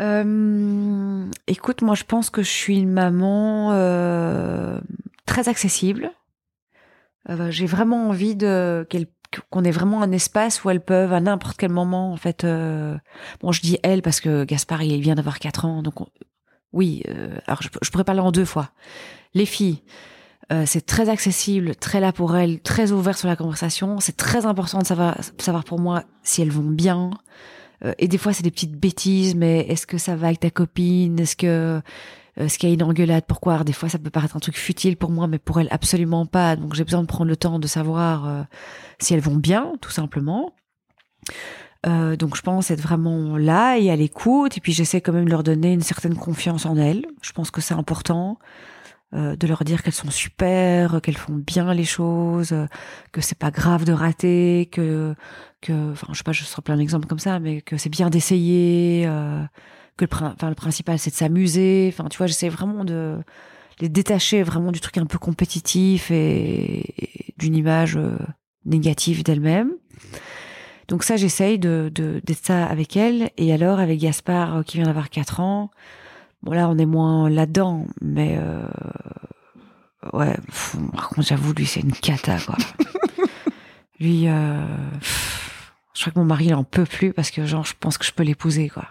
Euh, écoute, moi, je pense que je suis une maman euh, très accessible. Euh, J'ai vraiment envie de qu'on ait vraiment un espace où elles peuvent à n'importe quel moment en fait bon je dis elle parce que Gaspard il vient d'avoir 4 ans donc on- oui alors je, pourrais parler en deux fois. Les filles c'est très accessible très là pour elles très ouvert sur la conversation. C'est très important de savoir savoir pour moi si elles vont bien et des fois c'est des petites bêtises mais est-ce que ça va avec ta copine? Est-ce que euh, est-ce qu'il y a une engueulade? Pourquoi? Des fois, ça peut paraître un truc futile pour moi, mais pour elle, absolument pas. Donc, j'ai besoin de prendre le temps de savoir euh, si elles vont bien, tout simplement. Euh, donc, je pense être vraiment là et à l'écoute. Et puis, j'essaie quand même de leur donner une certaine confiance en elles. Je pense que c'est important euh, de leur dire qu'elles sont super, qu'elles font bien les choses, euh, que c'est pas grave de rater, que, que, enfin, je sais pas, je sors plein d'exemples comme ça, mais que c'est bien d'essayer. euh, que le, enfin, le principal c'est de s'amuser. Enfin, tu vois, j'essaie vraiment de les détacher vraiment du truc un peu compétitif et, et d'une image euh, négative d'elle-même. Donc ça, j'essaye de de- d'être ça avec elle. Et alors, avec Gaspard, euh, qui vient d'avoir 4 ans, bon là, on est moins là-dedans, mais euh, ouais, pff, par contre, j'avoue, lui, c'est une cata, quoi. (laughs) lui, euh, pff, je crois que mon mari, il en peut plus parce que, genre, je pense que je peux l'épouser, quoi.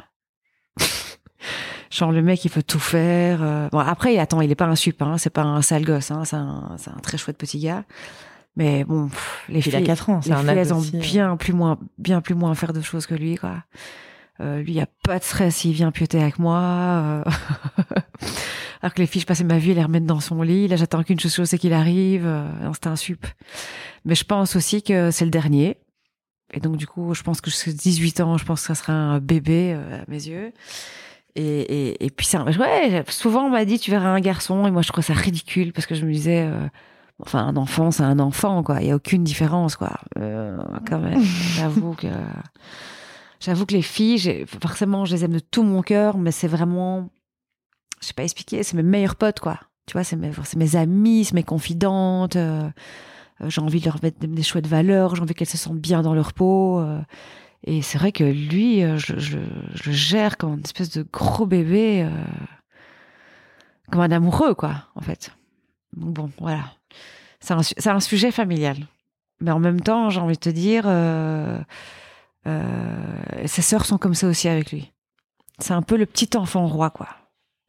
Genre le mec il peut tout faire. euh, Bon après attends il est pas un sup, hein, c'est pas un sale gosse, hein, c'est un, c'est un très chouette petit gars. Mais bon pff, les Il a filles, 4 ans, les un filles elles ont euh. bien plus moins bien plus moins à faire de choses que lui quoi. Euh, lui il y a pas de stress, il vient pioter avec moi. euh. (laughs) Alors que les filles je passais ma vie à les remettre dans son lit. Là j'attends qu'une chose c'est qu'il arrive. euh, c'était un sup. Mais je pense aussi que c'est le dernier. Et donc, du coup, je pense que jusqu'à 18 ans, je pense que ça sera un bébé euh, à mes yeux. Et, et, et puis, ça, ouais, souvent, on m'a dit, tu verras un garçon. Et moi, je trouvais ça ridicule parce que je me disais, euh, enfin, un enfant, c'est un enfant, quoi. Il n'y a aucune différence, quoi. Euh, quand même, (laughs) j'avoue que. J'avoue que les filles, forcément, je les aime de tout mon cœur, mais c'est vraiment. Je sais pas expliquer, c'est mes meilleurs potes, quoi. Tu vois, c'est mes, mes amis, c'est mes confidentes. Euh, j'ai envie de leur mettre des, chouettes valeurs, j'ai envie qu'elles se sentent bien dans leur peau. euh, et c'est vrai que lui, euh, je, je, gère comme une espèce de gros bébé, comme un amoureux, quoi, en fait. Donc bon, voilà. C'est un, un sujet familial. Mais en même temps, j'ai envie de te dire, ses sœurs sont comme ça aussi avec lui. C'est un peu le petit enfant roi, quoi.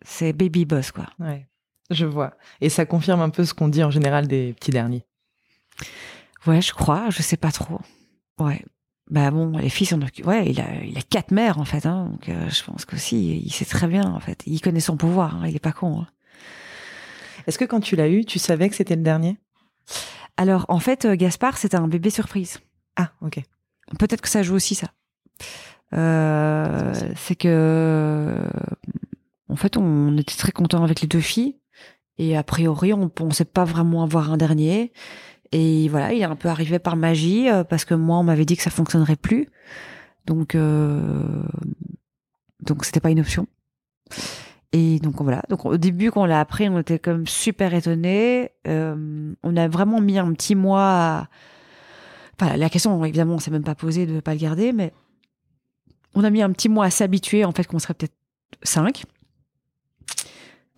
C'est baby boss, quoi. Ouais, je vois. Et ça confirme un peu ce qu'on dit en général des petits derniers. Ouais, je crois. Je sais pas trop. Ouais. Bah bon, les filles sont ouais, il a il a quatre mères en fait, hein, donc euh, je pense qu'aussi il sait très bien en fait, il connaît son pouvoir, hein, il est pas con. Hein. Est-ce que quand tu l'as eu, tu savais que c'était le dernier? Alors en fait, euh, Gaspard c'était un bébé surprise. Ah ok. Peut-être que ça joue aussi ça. Euh, c'est que en fait on était très content avec les deux filles et a priori on pensait pas vraiment avoir un dernier. Et voilà, il est un peu arrivé par magie euh, parce que moi, on m'avait dit que ça fonctionnerait plus. Donc, euh, donc c'était pas une option. Et donc voilà. Donc au début, quand on l'a appris, on était comme super étonnés. Euh, on a vraiment mis un petit mois. À... Enfin, la question, évidemment, on s'est même pas posée de pas le garder, mais on a mis un petit mois à s'habituer en fait qu'on serait peut-être cinq.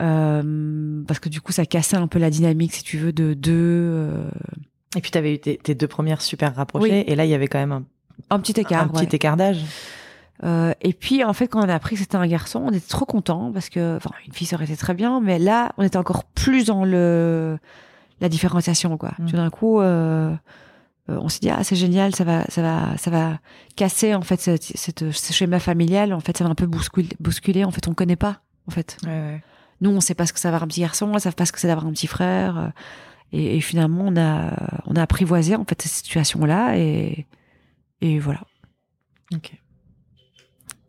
Euh, parce que du coup, ça cassait un peu la dynamique, si tu veux, de deux. Euh... Et puis, tu avais eu tes, tes, deux premières super rapprochées, et là, il y avait quand même un, un petit écart. Un petit écart d'âge. Euh, et puis, en fait, quand on a appris que c'était un garçon, on était trop contents parce que, enfin, une fille ça aurait été très bien, mais là, on était encore plus dans le la différenciation, quoi. Mmh. Tout d'un coup, euh, euh, on s'est dit ah c'est génial, ça va, ça va, ça va casser en fait cette, cette, ce schéma familial. En fait, ça va un peu bousculer. bousculer en fait, on connaît pas, en fait. Ouais, ouais. Nous, on sait pas ce que c'est d'avoir un petit garçon, on ne sait pas ce que c'est d'avoir un petit frère. Et, et, finalement, on a, on a apprivoisé en fait cette situation-là, et, et voilà. Ok.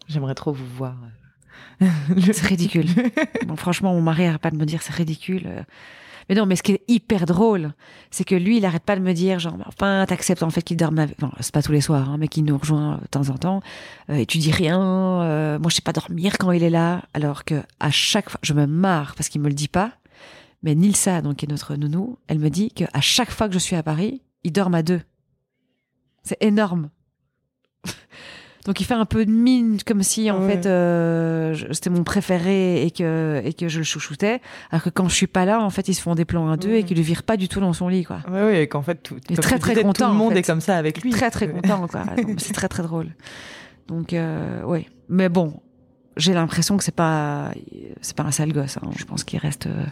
J'aimerais trop vous voir. c'est ridicule. (laughs) bon, franchement, mon mari arrête pas de me dire c'est ridicule. Mais non, mais ce qui est hyper drôle, c'est que lui, il arrête pas de me dire, genre, enfin, t'acceptes en fait qu'il dorme avec... Bon, c'est pas tous les soirs, hein, mais qu'il nous rejoint de temps en temps. Euh, et tu dis rien. Euh, moi, je sais pas dormir quand il est là. Alors que à chaque fois, je me marre parce qu'il me le dit pas. Mais Nilsa, donc, qui est notre nounou, elle me dit qu'à chaque fois que je suis à Paris, il dorment à deux. C'est énorme. Donc il fait un peu de mine comme si en ouais. fait euh, c'était mon préféré et que et que je le chouchoutais alors que quand je suis pas là en fait ils se font des plans à deux ouais. et qu'ils le virent pas du tout dans son lit quoi. Oui oui et qu'en fait tout, est très très content. Tout le monde en fait. est comme ça avec lui. Très très content quoi. (laughs) c'est très très drôle. Donc euh, ouais mais bon j'ai l'impression que c'est pas c'est pas un sale gosse hein. je pense qu'il reste euh,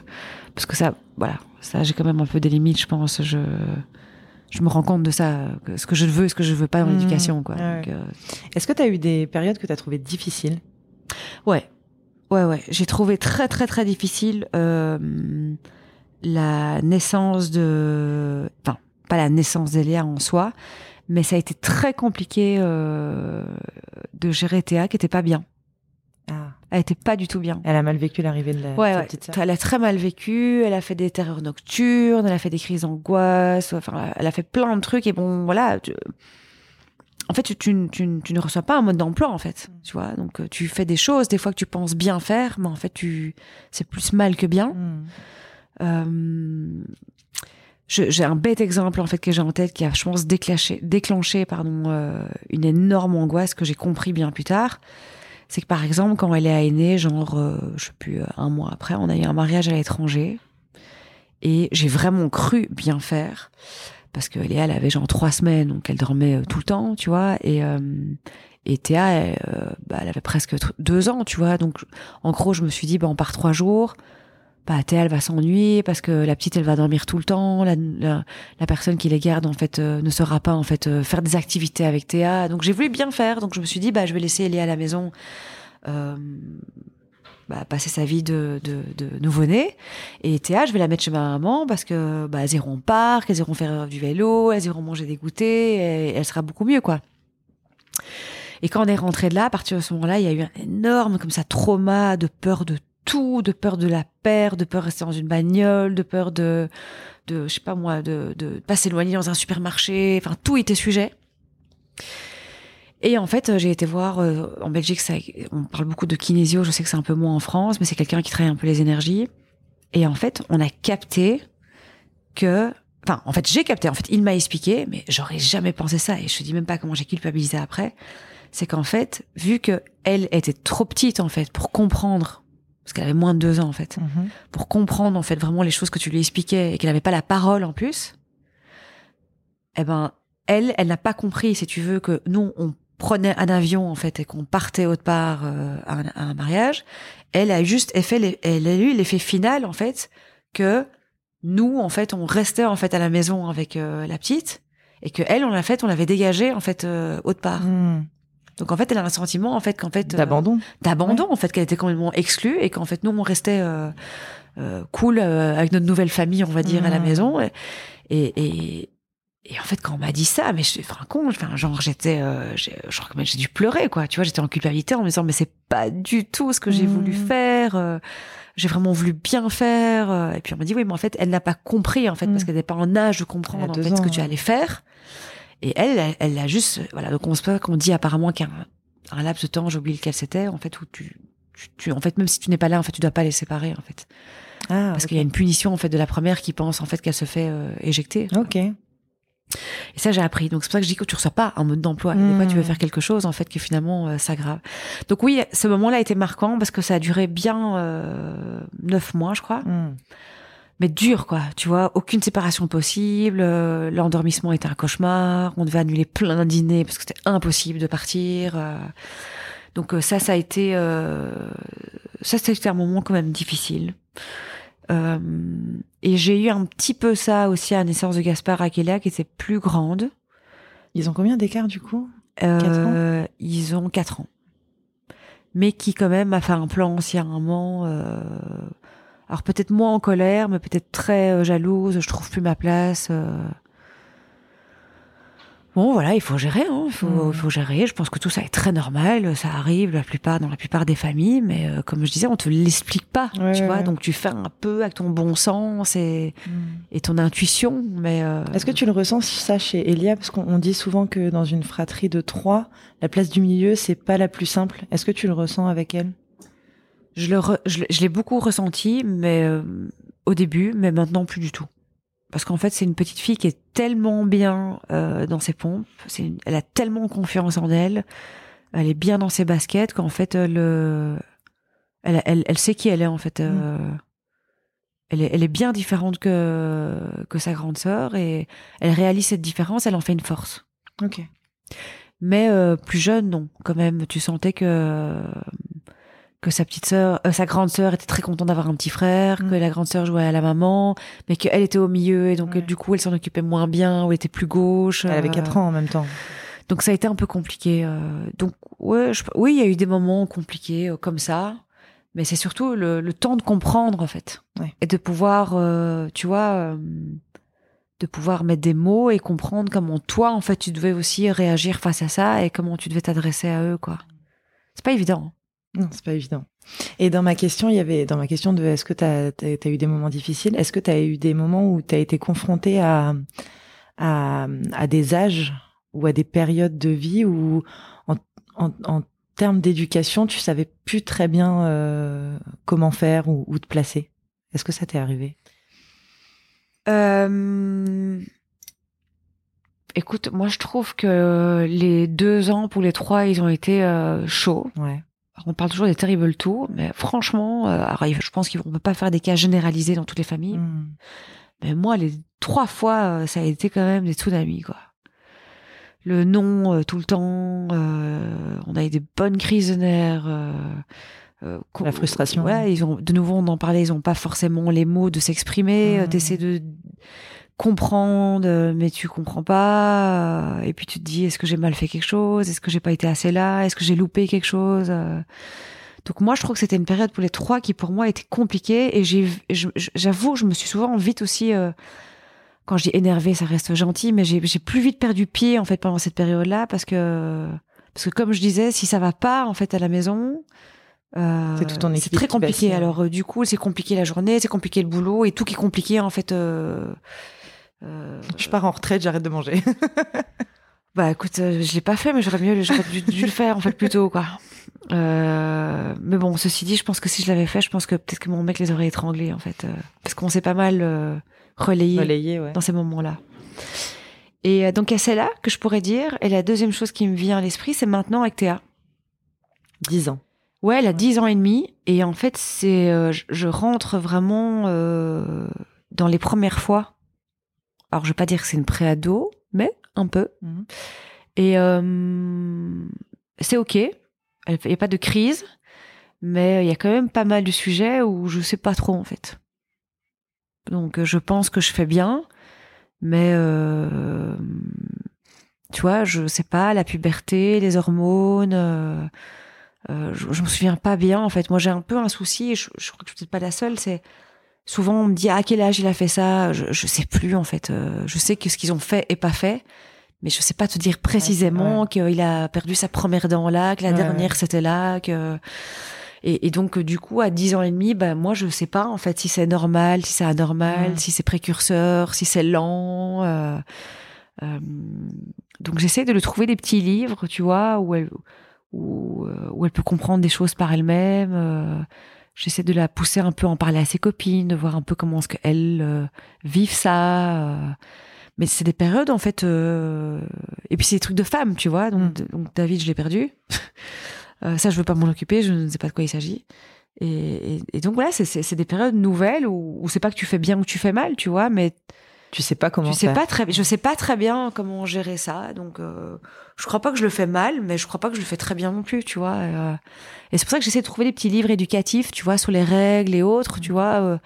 parce que ça voilà ça j'ai quand même un peu des limites je pense je je me rends compte de ça, ce que je veux et ce que je veux pas dans Mmh. l'éducation. quoi. Ouais. Donc, euh, Est-ce que tu as eu des périodes que tu as trouvées difficiles? Ouais, ouais, ouais. J'ai trouvé très, très, très difficile euh, la naissance de, enfin, pas la naissance d'Eléa en soi, mais ça a été très compliqué euh, de gérer Théa qui était pas bien. Elle était pas du tout bien. Elle a mal vécu l'arrivée de la Ouais, petite sœur. Elle a très mal vécu. Elle a fait des terreurs nocturnes. Elle a fait des crises d'angoisse. Enfin, elle a fait plein de trucs. Et bon, voilà. tu- En fait, tu, tu, tu, ne reçois pas un mode d'emploi, en fait. Tu vois. Donc, euh, tu fais des choses, des fois que tu penses bien faire, mais en fait, tu, c'est plus mal que bien. Mmh. Euh, je- j'ai un bête exemple en fait que j'ai en tête qui a, je pense, déclenché, déclenché pardon, euh, une énorme angoisse que j'ai compris bien plus tard. C'est que par exemple, quand elle est aînée, genre, euh, je sais plus, euh, un mois après, on a eu un mariage à l'étranger. Et j'ai vraiment cru bien faire. Parce que Léa, elle avait genre trois semaines, donc elle dormait euh, tout le temps, tu vois, et euh, et Théa, elle, bah, elle avait presque deux ans, tu vois, donc en gros, je me suis dit, bah, on part trois jours bah elle va s'ennuyer parce que la petite elle va dormir tout le temps. La, personne qui les garde en fait euh, ne saura pas en fait euh, faire des activités avec Théa. Donc j'ai voulu bien faire. Donc je me suis dit bah je vais laisser Elia à la maison euh, bah, passer sa vie de nouveau-né et Théa je vais la mettre chez ma maman parce que bah elles iront au parc elles iront faire du vélo elles iront manger des goûters et elle sera beaucoup mieux quoi. Et quand on est rentré de là, à partir de ce moment-là, il y a eu un énorme comme ça trauma de peur de tout, de peur de la perdre, de peur de rester dans une bagnole, de peur de, de je sais pas moi, de, de pas s'éloigner dans un supermarché. Enfin, tout était sujet. Et en fait, j'ai été voir euh, en Belgique, ça, on parle beaucoup de kinésio. Je sais que c'est un peu moins en France, mais c'est quelqu'un qui travaille un peu les énergies. Et en fait, on a capté que, enfin, en fait, j'ai capté. En fait, il m'a expliqué, mais j'aurais jamais pensé ça. Et je dis même pas comment j'ai culpabilisé après. C'est qu'en fait, vu que elle était trop petite en fait pour comprendre, parce qu'elle avait moins de deux ans en fait, Mhm. pour comprendre en fait vraiment les choses que tu lui expliquais et qu'elle n'avait pas la parole en plus, eh ben elle, elle n'a pas compris si tu veux que nous on prenait un avion en fait et qu'on partait autre part euh, à, un, à, un, mariage, elle a juste fait les, elle a eu l'effet final en fait que nous en fait on restait en fait à la maison avec euh, la petite et que elle on l'a fait on l'avait dégagée en fait euh, autre part. Hmm. Donc en fait elle a un sentiment en fait qu'en fait d'abandon d'abandon en fait qu'elle était complètement exclue et qu'en fait nous on restait cool avec notre nouvelle famille on va dire à la maison et, et, et et en fait, quand on m'a dit ça, mais je suis enfin con, enfin genre j'étais, euh, j'ai- genre j'ai dû pleurer quoi. Tu vois, j'étais en culpabilité en me disant mais c'est pas du tout ce que j'ai voulu faire. euh, j'ai vraiment voulu bien faire. euh, et puis on m'a dit oui, mais en fait, elle n'a pas compris en fait parce Mhm. qu'elle n'est pas en âge de comprendre en fait ce que tu allais faire. Et elle, elle, elle a juste, voilà. Donc on se peut qu'on dit apparemment qu'un un laps de temps, j'ai oublié lequel c'était, en fait où tu, tu, tu- en fait même si tu n'es pas là, en fait tu dois pas les séparer en fait ah parce qu'il y a une punition en fait de la première qui pense en fait qu'elle se fait euh, éjecter. ok Et ça, j'ai appris. Donc, c'est pour ça que je dis que tu reçois pas un mode d'emploi. Des fois, tu veux Mm. faire quelque chose, en fait, qui finalement euh, s'aggrave. Donc oui, ce moment-là a été marquant parce que ça a duré bien euh, neuf mois, je crois. Hmm. Mais dur, quoi. Tu vois, aucune séparation possible. euh, L'endormissement était un cauchemar. On devait annuler plein de dîners parce que c'était impossible de partir. euh. Donc euh, ça, ça a été... euh, Ça, c'était un moment quand même difficile. Euh, et j'ai eu un petit peu ça aussi à la naissance de Gaspard Akela, qui était plus grande. ils ont combien d'écart du coup? Euh, ils ont 4 ans. Mais qui quand même a fait un plan anciennement. Alors peut-être moins en colère, mais peut-être très euh, jalouse. Je trouve plus ma place. euh. Bon voilà, il faut gérer. Hein, il faut, Mm. il faut gérer. Je pense que tout ça est très normal. Ça arrive la plupart dans la plupart des familles, mais euh, comme je disais, on te l'explique pas. Ouais, tu vois, ouais. donc tu fais un peu avec ton bon sens et, et ton intuition, mais. euh, Est-ce que tu le ressens ça chez Elia? Parce qu'on on dit souvent que dans une fratrie de trois, la place du milieu, c'est pas la plus simple. Est-ce que tu le ressens avec elle? Je le re- je, l'ai- je l'ai beaucoup ressenti, mais euh, au début, mais maintenant plus du tout. Parce qu'en fait, c'est une petite fille qui est tellement bien euh, dans ses pompes, c'est une- elle a tellement confiance en elle, elle est bien dans ses baskets qu'en fait, elle, euh, elle, elle, elle sait qui elle est en fait. euh, elle, est, elle est bien différente que, que sa grande sœur et elle réalise cette différence, elle en fait une force. Ok. Mais euh, plus jeune, non. Quand même, tu sentais que que sa petite sœur, euh, sa grande sœur était très contente d'avoir un petit frère, Mm. que la grande sœur jouait à la maman, mais qu'elle était au milieu et donc Ouais. euh, du coup elle s'en occupait moins bien, ou était plus gauche. Elle avait euh, 4 ans en même temps. Donc ça a été un peu compliqué. euh, donc ouais, je- oui, il y a eu des moments compliqués euh, comme ça, mais c'est surtout le, le temps de comprendre en fait Ouais. et de pouvoir, euh, tu vois, euh, de pouvoir mettre des mots et comprendre comment toi en fait tu devais aussi réagir face à ça et comment tu devais t'adresser à eux quoi. C'est pas évident. Non, c'est pas évident. Et dans ma question, il y avait dans ma question de est-ce que tu as, eu des moments difficiles Est-ce que tu as eu des moments où tu as été confronté à, à, à des âges ou à des périodes de vie où, en, en, en termes d'éducation, tu savais plus très bien euh, comment faire ou, ou te placer? Est-ce que ça t'est arrivé? Euh, Écoute, moi je trouve que les deux ans pour les trois, ils ont été euh, chauds. Ouais. On parle toujours des terrible tours, mais franchement, euh, alors, je pense qu'on ne peut pas faire des cas généralisés dans toutes les familles. Hmm. Mais moi, les trois fois, euh, ça a été quand même des tsunamis, quoi. Le non euh, tout le temps, euh, on a eu des bonnes crises de nerfs. euh, La frustration. Ouais, ils ont, de nouveau, on en parlait, ils ont pas forcément les mots de s'exprimer. Euh, T'essaies de comprendre, euh, mais tu comprends pas. et puis tu te dis, est-ce que j'ai mal fait quelque chose? Est-ce que j'ai pas été assez là? Est-ce que j'ai loupé quelque chose? Donc moi, je trouve que c'était une période pour les trois qui pour moi était compliquée et j'avoue, je me suis souvent vite aussi, euh, quand je dis énervée, ça reste gentil, mais j'ai, plus vite perdu pied en fait pendant cette période-là parce que parce que comme je disais, si ça va pas en fait à la maison, euh, C'est très compliqué. Alors euh, du coup, c'est compliqué la journée, c'est compliqué le boulot et tout qui est compliqué en fait. euh, Je pars en retraite, j'arrête de manger. (laughs) bah écoute, euh, je l'ai pas fait, mais j'aurais mieux, j'aurais dû, dû le faire en fait plus tôt quoi. Euh, mais bon, ceci dit, je pense que si je l'avais fait, je pense que peut-être que mon mec les aurait étranglés en fait, euh, parce qu'on s'est pas mal euh, relayé Relayé, ouais. dans ces moments-là. Et donc il y a celle-là que je pourrais dire. Et la deuxième chose qui me vient à l'esprit, c'est maintenant avec Théa. 10 ans. Ouais, elle a 10 ans et demi. Et en fait, c'est, je, je rentre vraiment dans les premières fois. Alors, je vais pas dire que c'est une préado, mais un peu. Mhm. Et c'est ok. Il n'y a pas de crise, mais il y a quand même pas mal de sujets où je sais pas trop en fait. Donc je pense que je fais bien, mais tu vois, je sais pas, la puberté, les hormones, euh, euh, je, je, me souviens pas bien en fait. Moi, j'ai un peu un souci. je, je crois que je suis peut-être pas la seule. C'est souvent on me dit à quel âge il a fait ça? Je, je sais plus en fait. Euh, je sais que ce qu'ils ont fait est pas fait, mais je sais pas te dire précisément qu'il a perdu sa première dent là, que la dernière c'était là, que et, et, donc du coup à 10 ans et demi, ben moi je sais pas en fait si c'est normal, si c'est anormal, si c'est précurseur, si c'est lent. Euh, euh, donc j'essaie de le trouver des petits livres, tu vois, où elle, où, euh, où elle peut comprendre des choses par elle-même. Euh, j'essaie de la pousser un peu à en parler à ses copines, de voir un peu comment est-ce qu'elles euh, vivent ça. mais c'est des périodes en fait. et puis c'est des trucs de femmes, tu vois. Donc, mm. donc David, je l'ai perdu. (laughs) ça, je veux pas m'en occuper. Je ne sais pas de quoi il s'agit. Et, et, donc voilà, c'est des périodes nouvelles où, où c'est pas que tu fais bien ou tu fais mal, tu vois, mais tu sais pas comment. Je sais pas très, je sais pas très bien comment gérer ça. Donc, euh, je crois pas que je le fais mal, mais je crois pas que je le fais très bien non plus, tu vois. Et, euh, c'est pour ça que j'essaie de trouver des petits livres éducatifs, tu vois, sur les règles et autres, tu vois. Euh.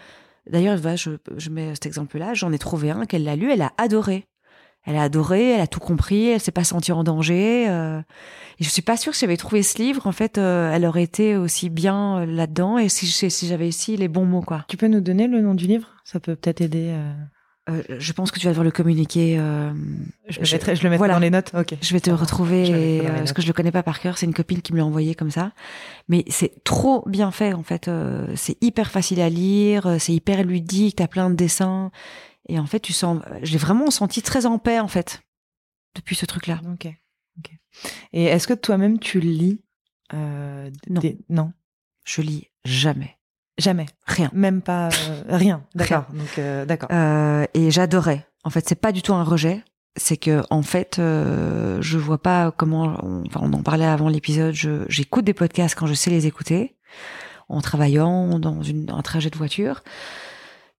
D'ailleurs, je, je mets cet exemple-là. J'en ai trouvé un qu'elle l'a lu, elle a adoré. Elle a adoré, elle a tout compris, elle s'est pas sentie en danger. Euh, et je suis pas sûre que si j'avais trouvé ce livre, en fait, elle aurait été aussi bien là-dedans et si, si j'avais ici les bons mots, quoi. Tu peux nous donner le nom du livre? Ça peut peut-être aider. Euh, je pense que tu vas devoir le communiquer. Euh, je, le mettrai, je le mettrai dans les notes. Ok. Je vais te retrouver euh, parce que je le connais pas par cœur. C'est une copine qui me l'a envoyé comme ça. Mais c'est trop bien fait en fait. Euh, c'est hyper facile à lire. C'est hyper ludique. T'as plein de dessins. Et en fait, tu sens. J'ai vraiment senti très en paix en fait depuis ce truc-là. Ok. Ok. Et est-ce que toi-même tu lis Non. Non? Je lis jamais. Jamais. Rien. Même pas euh, rien. D'accord. Donc euh, d'accord. Euh, et j'adorais. En fait, c'est pas du tout un rejet. C'est que en fait, euh, je vois pas comment. On, enfin, on en parlait avant l'épisode. J'écoute des podcasts quand je sais les écouter, en travaillant dans une, un trajet de voiture.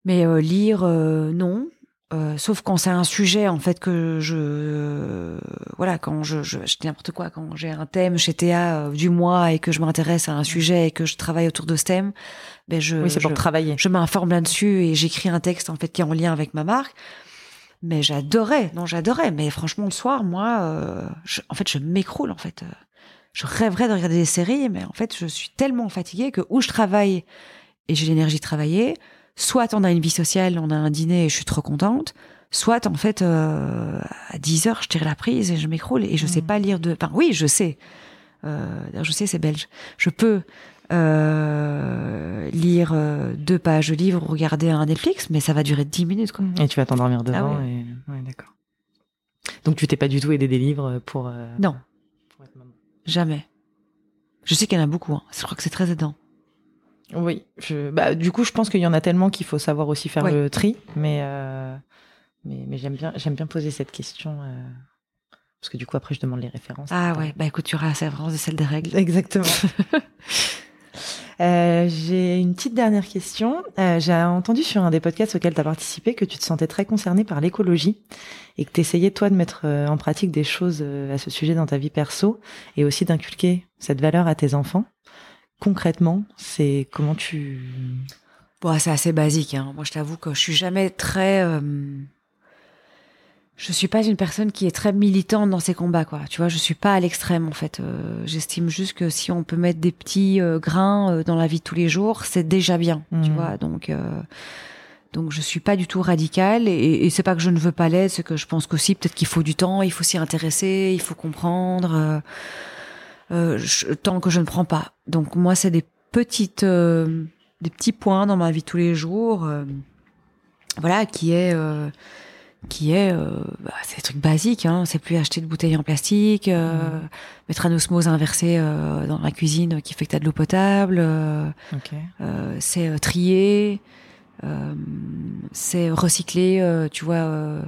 Mais lire, non. Euh, sauf quand c'est un sujet en fait que je voilà quand je je, je n'importe quoi quand j'ai un thème chez Théa euh, du mois et que je m'intéresse à un sujet et que je travaille autour de ce thème ben je oui c'est pour travailler. je m'informe là-dessus et j'écris un texte en fait qui est en lien avec ma marque. Mais j'adorais non j'adorais. Mais franchement le soir moi euh, en fait je m'écroule en fait. Je rêverais de regarder des séries mais en fait je suis tellement fatiguée que où je travaille et j'ai l'énergie de travailler soit on a une vie sociale, on a un dîner et je suis trop contente, soit en fait euh, à 10 heures je tire la prise et je m'écroule et je sais mmh. pas lire de. Enfin oui, je sais. Euh, je sais, c'est belge. Je peux euh, lire euh, deux pages de livre ou regarder un Netflix, mais ça va durer 10 minutes. Quoi. Et tu vas t'endormir ah devant. et... ouais, d'accord. Donc tu t'es pas du tout aidé des livres pour. Euh, non. Pour être Jamais. Je sais qu'il y en a beaucoup. Hein. Je crois que c'est très aidant. Oui, je, bah, du coup, je pense qu'il y en a tellement qu'il faut savoir aussi faire le tri, mais, euh, mais, mais j'aime bien, j'aime bien poser cette question. Euh, parce que du coup, après, je demande les références. Ah ouais, bah écoute, tu auras la référence de celle des règles. Exactement. (laughs) euh, j'ai une petite dernière question. Euh, j'ai entendu sur un des podcasts auxquels tu as participé que tu te sentais très concerné par l'écologie et que tu essayais, toi, de mettre euh, en pratique des choses euh, à ce sujet dans ta vie perso et aussi d'inculquer cette valeur à tes enfants concrètement, c'est comment tu Bon, c'est assez basique. Hein. Moi, je t'avoue que je suis jamais très. Euh... Je suis pas une personne qui est très militante dans ses combats, quoi. Tu vois, je suis pas à l'extrême en fait. Euh, J'estime juste que si on peut mettre des petits euh, grains euh, dans la vie de tous les jours, c'est déjà bien. Tu mmh. vois, donc. Donc je suis pas du tout radicale et, et c'est pas que je ne veux pas l'aide, c'est que je pense qu'aussi peut-être qu'il faut du temps, il faut s'y intéresser, il faut comprendre euh, tant que je ne prends pas. Donc moi, c'est des petites, euh, des petits points dans ma vie tous les jours, euh, voilà, qui est, euh, qui est, bah, c'est des trucs basiques. Hein, c'est plus acheter de bouteilles en plastique, mmh. mettre un osmose inversé dans la cuisine qui fait que t'as de l'eau potable. Okay. c'est trier, c'est recycler, tu vois euh,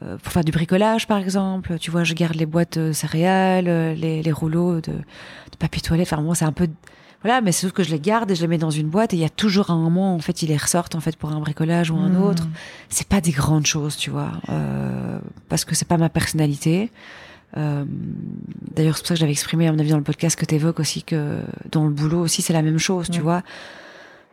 pour faire du bricolage par exemple tu vois je garde les boîtes de céréales euh, les, les rouleaux de, de papier toilette enfin moi c'est un peu voilà mais c'est tout que je les garde et je les mets dans une boîte et il y a toujours un moment en fait ils les ressortent en fait pour un bricolage ou un mmh. autre c'est pas des grandes choses tu vois euh, parce que c'est pas ma personnalité Euh, D'ailleurs, c'est pour ça que j'avais exprimé, à mon avis, dans le podcast que tu évoques aussi que dans le boulot aussi, c'est la même chose, tu vois.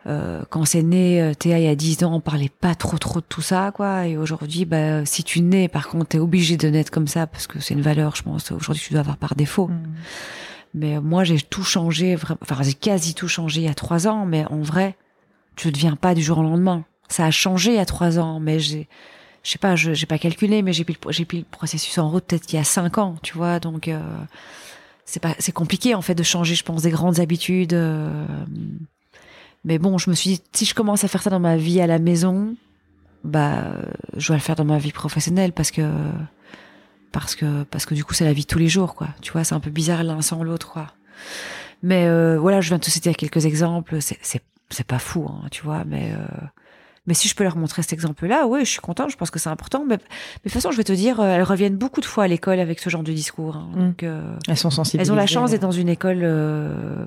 Euh, quand c'est né, euh, Théa, il y a 10 ans, on parlait pas trop trop de tout ça, quoi. Et aujourd'hui, bah, si tu nais, par contre, t'es obligé de naître comme ça parce que c'est une valeur, je pense. Aujourd'hui, tu dois avoir par défaut. Mm. Mais euh, moi, j'ai tout changé, enfin, j'ai quasi tout changé il y a trois ans, mais en vrai, tu ne deviens pas du jour au lendemain. Ça a changé il y a trois ans, mais j'ai, je sais pas, je, j'ai pas calculé, mais j'ai pris, le- j'ai pris le processus en route peut-être il y a cinq ans, tu vois, donc, euh, c'est pas, c'est compliqué, en fait, de changer, je pense, des grandes habitudes, euh, mais bon, je me suis dit, si je commence à faire ça dans ma vie à la maison, bah, je dois le faire dans ma vie professionnelle parce que, parce que, parce que du coup, c'est la vie de tous les jours, quoi. Tu vois, c'est un peu bizarre l'un sans l'autre, quoi. Mais euh, voilà, je viens de te citer quelques exemples. C'est, c'est, c'est pas fou, hein, tu vois, mais, euh, mais si je peux leur montrer cet exemple-là, oui, je suis contente. Je pense que c'est important. Mais, mais de toute façon, je vais te dire, euh, elles reviennent beaucoup de fois à l'école avec ce genre de discours. hein. Mm. Donc, euh, Elles sont sensibilisées. elles ont la chance d'être dans une école euh,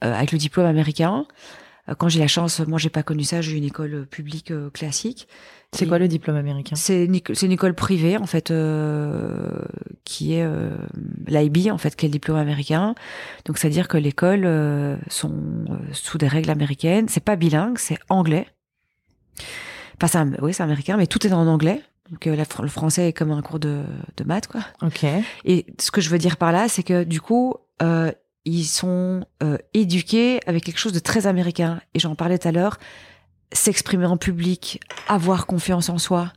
avec le diplôme américain. Euh, Quand j'ai la chance, moi j'ai pas connu ça, j'ai eu une école euh, publique euh, classique. C'est quoi le diplôme américain? C'est une, école privée en fait euh, qui est euh, l'IB en fait qui est le diplôme américain. Donc c'est à dire que l'école euh, sont euh, sous des règles américaines. C'est pas bilingue, c'est anglais. Enfin c'est un- oui c'est américain, mais tout est en anglais. Donc euh, la le français est comme un cours de, de maths quoi. Ok. Et ce que je veux dire par là, c'est que du coup, euh, ils sont euh, éduqués avec quelque chose de très américain. Et j'en parlais tout à l'heure, s'exprimer en public, avoir confiance en soi.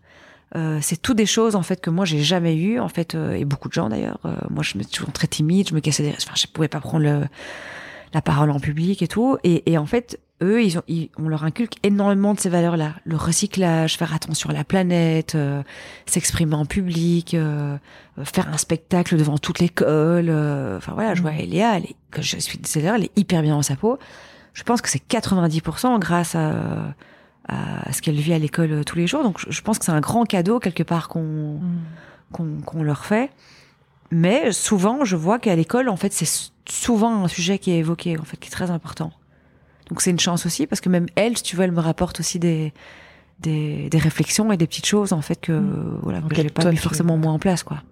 Euh, c'est tout des choses en fait que moi j'ai jamais eu en fait euh, et beaucoup de gens d'ailleurs moi je me suis toujours très timide je me cassais des enfin je pouvais pas prendre la parole en public et tout et en fait eux ils ont ils, on leur inculque énormément de ces valeurs là le recyclage faire attention à la planète euh, s'exprimer en public euh, euh, faire un spectacle devant toute l'école euh, enfin voilà je vois Eléa elle est, que je suis désolée elle est hyper bien dans sa peau je pense que c'est 90% grâce à, à ce qu'elle vit à l'école euh, tous les jours donc je, pense que c'est un grand cadeau quelque part qu'on Mm. qu'on qu'on leur fait. Mais souvent, je vois qu'à l'école, en fait, c'est souvent un sujet qui est évoqué, en fait, qui est très important. Donc c'est une chance aussi, parce que même elle, si tu veux, elle me rapporte aussi des, des, des réflexions et des petites choses, en fait, que, Mm. voilà, que j'ai pas mis forcément moi en place, quoi.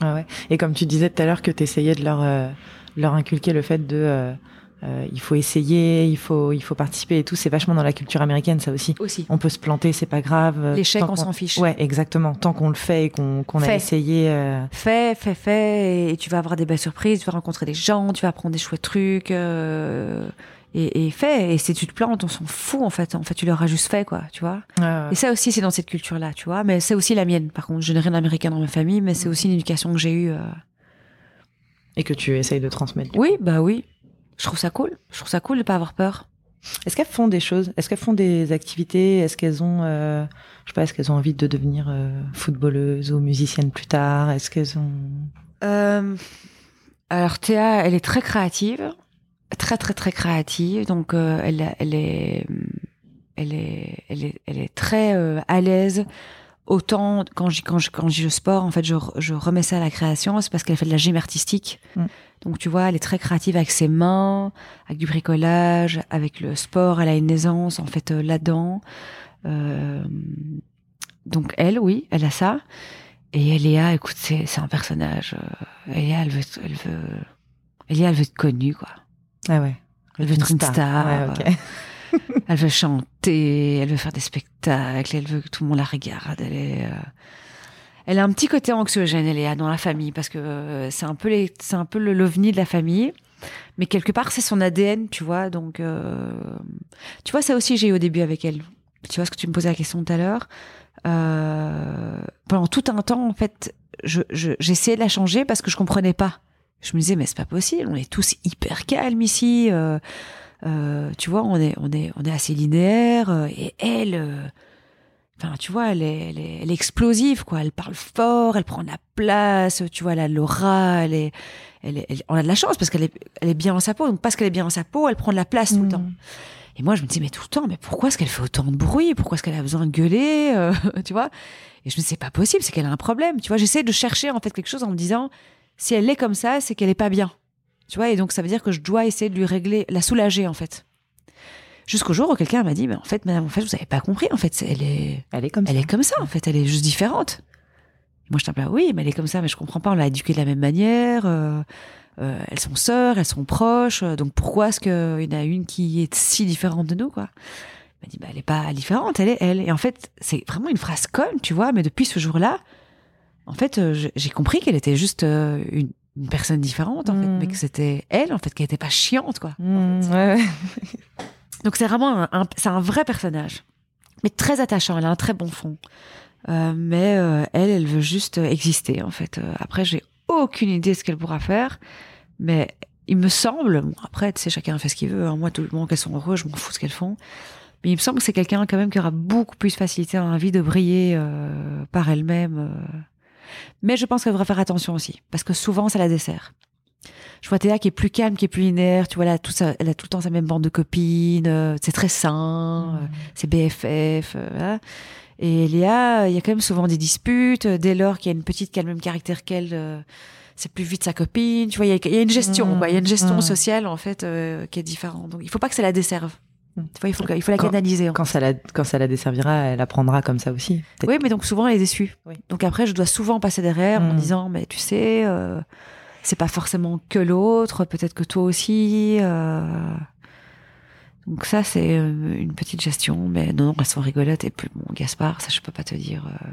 Ah ouais. Et comme tu disais tout à l'heure que tu essayais de leur, euh, leur inculquer le fait de euh, euh, il faut essayer, il faut, il faut participer et tout, c'est vachement dans la culture américaine ça aussi. Aussi. On peut se planter, c'est pas grave. L'échec, on s'en fiche. Ouais, exactement. Tant qu'on le fait et qu'on qu'on a essayé. Fais, fais, fais, et tu vas avoir des belles surprises, tu vas rencontrer des gens, tu vas apprendre des chouettes trucs, et, et fais. Et si tu te plantes, on s'en fout, en fait. En fait, tu leur as juste fait, quoi, tu vois. ouais. Et ça aussi, c'est dans cette culture-là, tu vois. Mais c'est aussi la mienne. Par contre, je n'ai rien d'américain dans ma famille, mais c'est aussi une éducation que j'ai eue. euh. Et que tu essayes de transmettre. Oui, bah oui. Je trouve ça cool. Je trouve ça cool de pas avoir peur. Est-ce qu'elles font des choses? Est-ce qu'elles font des activités? Est-ce qu'elles ont, euh, je sais pas, est-ce qu'elles ont envie de devenir euh, footballeuses ou musiciennes plus tard? Est-ce qu'elles ont Euh, alors Théa, elle est très créative, très très très créative. Donc euh, elle, elle est, elle est, elle est, elle est très euh, à l'aise. Autant quand je quand je quand je sport, en fait, je, je remets ça à la création, c'est parce qu'elle fait de la gym artistique. Mm. Donc tu vois, elle est très créative avec ses mains, avec du bricolage, avec le sport. Elle a une aisance en fait euh, là-dedans. Euh, donc elle, oui, elle a ça. Et Eléa, écoute, c'est un personnage. Eléa, elle veut, elle veut, Eléa, elle veut être connue, quoi. Ah ouais. Elle veut être une star. Ouais. (laughs) Elle veut chanter, elle veut faire des spectacles, elle veut que tout le monde la regarde. Elle est, euh, elle a un petit côté anxiogène, Eléa, dans la famille, parce que euh, c'est un peu les, c'est un peu le l'ovni de la famille. Mais quelque part, c'est son ADN, tu vois. Donc, euh, tu vois, ça aussi, j'ai eu au début avec elle. Tu vois ce que tu me posais la question tout à l'heure. Pendant tout un temps, en fait, je, je, j'essayais de la changer parce que je comprenais pas. Je me disais, mais c'est pas possible, on est tous hyper calmes ici. euh, euh, tu vois, on est, on est, on est assez linéaire. euh, et elle, enfin, tu vois, elle est, elle est, elle est explosive, quoi. Elle parle fort, elle prend la place. Tu vois, elle a l'aura, elle est, elle est, on a de la chance parce qu'elle est, elle est bien dans sa peau. Donc parce qu'elle est bien dans sa peau, elle prend de la place tout le Mm. temps. Et moi, je me dis, mais tout le temps, mais pourquoi est-ce qu'elle fait autant de bruit? Pourquoi est-ce qu'elle a besoin de gueuler euh, (laughs) Tu vois? Et je me dis, c'est pas possible, c'est qu'elle a un problème. Tu vois, j'essaie de chercher en fait quelque chose en me disant, si elle est comme ça, c'est qu'elle est pas bien. Tu vois Et donc, ça veut dire que je dois essayer de lui régler, la soulager en fait. Jusqu'au jour où quelqu'un m'a dit, mais en fait, madame, en fait, vous avez pas compris. En fait, elle est, Elle est comme elle ça. est comme ça. En fait, elle est juste différente. moi, je là, oui, mais elle est comme ça, mais je comprends pas, on l'a éduquée de la même manière. Euh, euh, elles sont sœurs, elles sont proches, donc pourquoi est-ce qu'il y en a une qui est si différente de nous, quoi? Elle m'a dit, bah, elle est pas différente, elle est elle. Et en fait, c'est vraiment une phrase conne, tu vois, mais depuis ce jour-là, en fait, j'ai compris qu'elle était juste une, personne différente, en fait, mais mmh. que c'était elle, en fait, qu'elle était pas chiante, quoi. Mmh, ouais, (laughs) Donc c'est vraiment un, c'est un vrai personnage, mais très attachant. Elle a un très bon fond. Euh, mais euh, elle, elle veut juste exister en fait. Euh, après, j'ai aucune idée de ce qu'elle pourra faire, mais il me semble, bon, après, tu sais, chacun fait ce qu'il veut. Hein. moi, tout le monde qu'elles sont heureuses, je m'en fous de ce qu'elles font. Mais il me semble que c'est quelqu'un quand même qui aura beaucoup plus facilité dans la vie de briller par elle-même. Mais je pense qu'elle devrait faire attention aussi, parce que souvent, ça la dessert. Je vois Théa qui est plus calme, qui est plus linéaire. Tu vois, elle a tout, ça, elle a tout le temps sa même bande de copines. c'est très sain. Mmh. c'est BFF. Voilà. Et Léa, il y a quand même souvent des disputes. Dès lors qu'il y a une petite qui a le même caractère qu'elle, euh, c'est plus vite sa copine. Tu vois, il y, a une gestion, quoi. Il y a une gestion mmh. sociale en fait euh, qui est différente. Donc il faut pas que ça la desserve. Mmh. Tu vois, il faut, il faut la canaliser. Quand ça la, quand ça la desservira, elle apprendra comme ça aussi. Oui, mais donc souvent elle est déçue. Donc après, je dois souvent passer derrière en mmh. disant, mais tu sais, euh, c'est pas forcément que l'autre. Peut-être que toi aussi. Euh, donc ça, c'est euh, une petite gestion, mais non, non, elles sont rigolotes. Et puis, bon, Gaspard, ça, je peux pas te dire. Euh,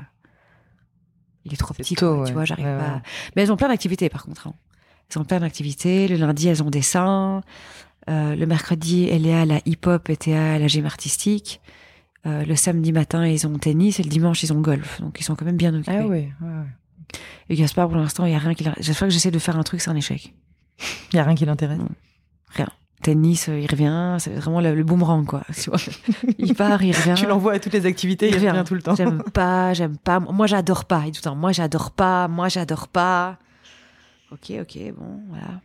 il est trop petit, tu vois, j'arrive pas. Mais elles ont plein d'activités, par contre. Hein. Elles ont plein d'activités. Le lundi, elles ont dessin. Euh, le mercredi, elle est à la hip-hop et à la gym artistique. Euh, le samedi matin, ils ont tennis et le dimanche, ils ont golf. Donc, ils sont quand même bien occupés. Ah oui, ouais, Et Gaspard, pour l'instant, il y a rien qui. J'espère que j'essaie de faire un truc, c'est un échec. Il y a rien qui l'intéresse? Rien tennis, euh, il revient, c'est vraiment le, boomerang quoi. (laughs) il part, il revient. Tu l'envoies à toutes les activités, il, revient. tout le temps. J'aime pas, j'aime pas. Moi, j'adore pas. Il dit tout le temps, moi, j'adore pas, moi, j'adore pas. Ok, ok, bon, voilà.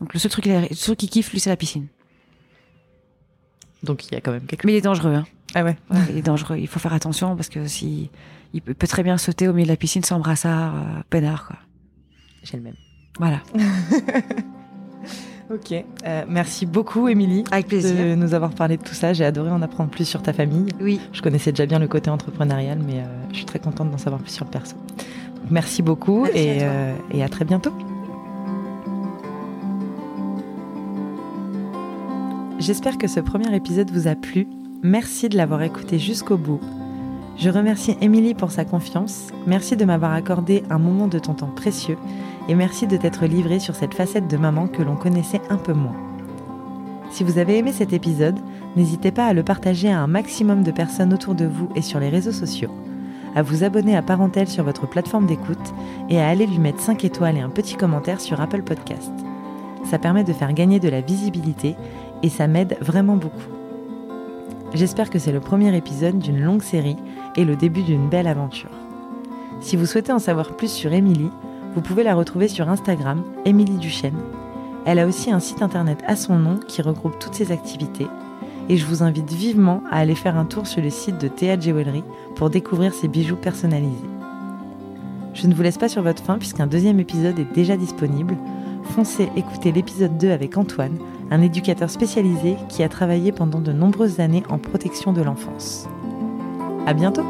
Donc le seul truc, le seul qui kiffe, lui, c'est la piscine. Donc il y a quand même quelque chose. Mais il est dangereux. Hein. Ah ouais. Il est dangereux. Il faut faire attention parce que si il peut, très bien sauter au milieu de la piscine sans brassard, euh, peinard quoi. J'ai le même. Voilà. (laughs) Ok. Euh, merci beaucoup, Émilie. Avec plaisir. De nous avoir parlé de tout ça. J'ai adoré en apprendre plus sur ta famille. Oui. Je connaissais déjà bien le côté entrepreneurial, mais euh, je suis très contente d'en savoir plus sur le perso. merci beaucoup et, à euh, et à très bientôt. J'espère que ce premier épisode vous a plu. Merci de l'avoir écouté jusqu'au bout. Je remercie Émilie pour sa confiance. Merci de m'avoir accordé un moment de ton temps précieux et merci de t'être livrée sur cette facette de maman que l'on connaissait un peu moins. Si vous avez aimé cet épisode, n'hésitez pas à le partager à un maximum de personnes autour de vous et sur les réseaux sociaux, à vous abonner à Parentèle sur votre plateforme d'écoute et à aller lui mettre 5 étoiles et un petit commentaire sur Apple Podcast. Ça permet de faire gagner de la visibilité et ça m'aide vraiment beaucoup. J'espère que c'est le premier épisode d'une longue série et le début d'une belle aventure. Si vous souhaitez en savoir plus sur Émilie, vous pouvez la retrouver sur Instagram, Émilie Duchesne. Elle a aussi un site internet à son nom qui regroupe toutes ses activités. Et je vous invite vivement à aller faire un tour sur le site de Théa Jewelry pour découvrir ses bijoux personnalisés. Je ne vous laisse pas sur votre faim puisqu'un deuxième épisode est déjà disponible. Foncez écouter l'épisode 2 avec Antoine, un éducateur spécialisé qui a travaillé pendant de nombreuses années en protection de l'enfance. À bientôt!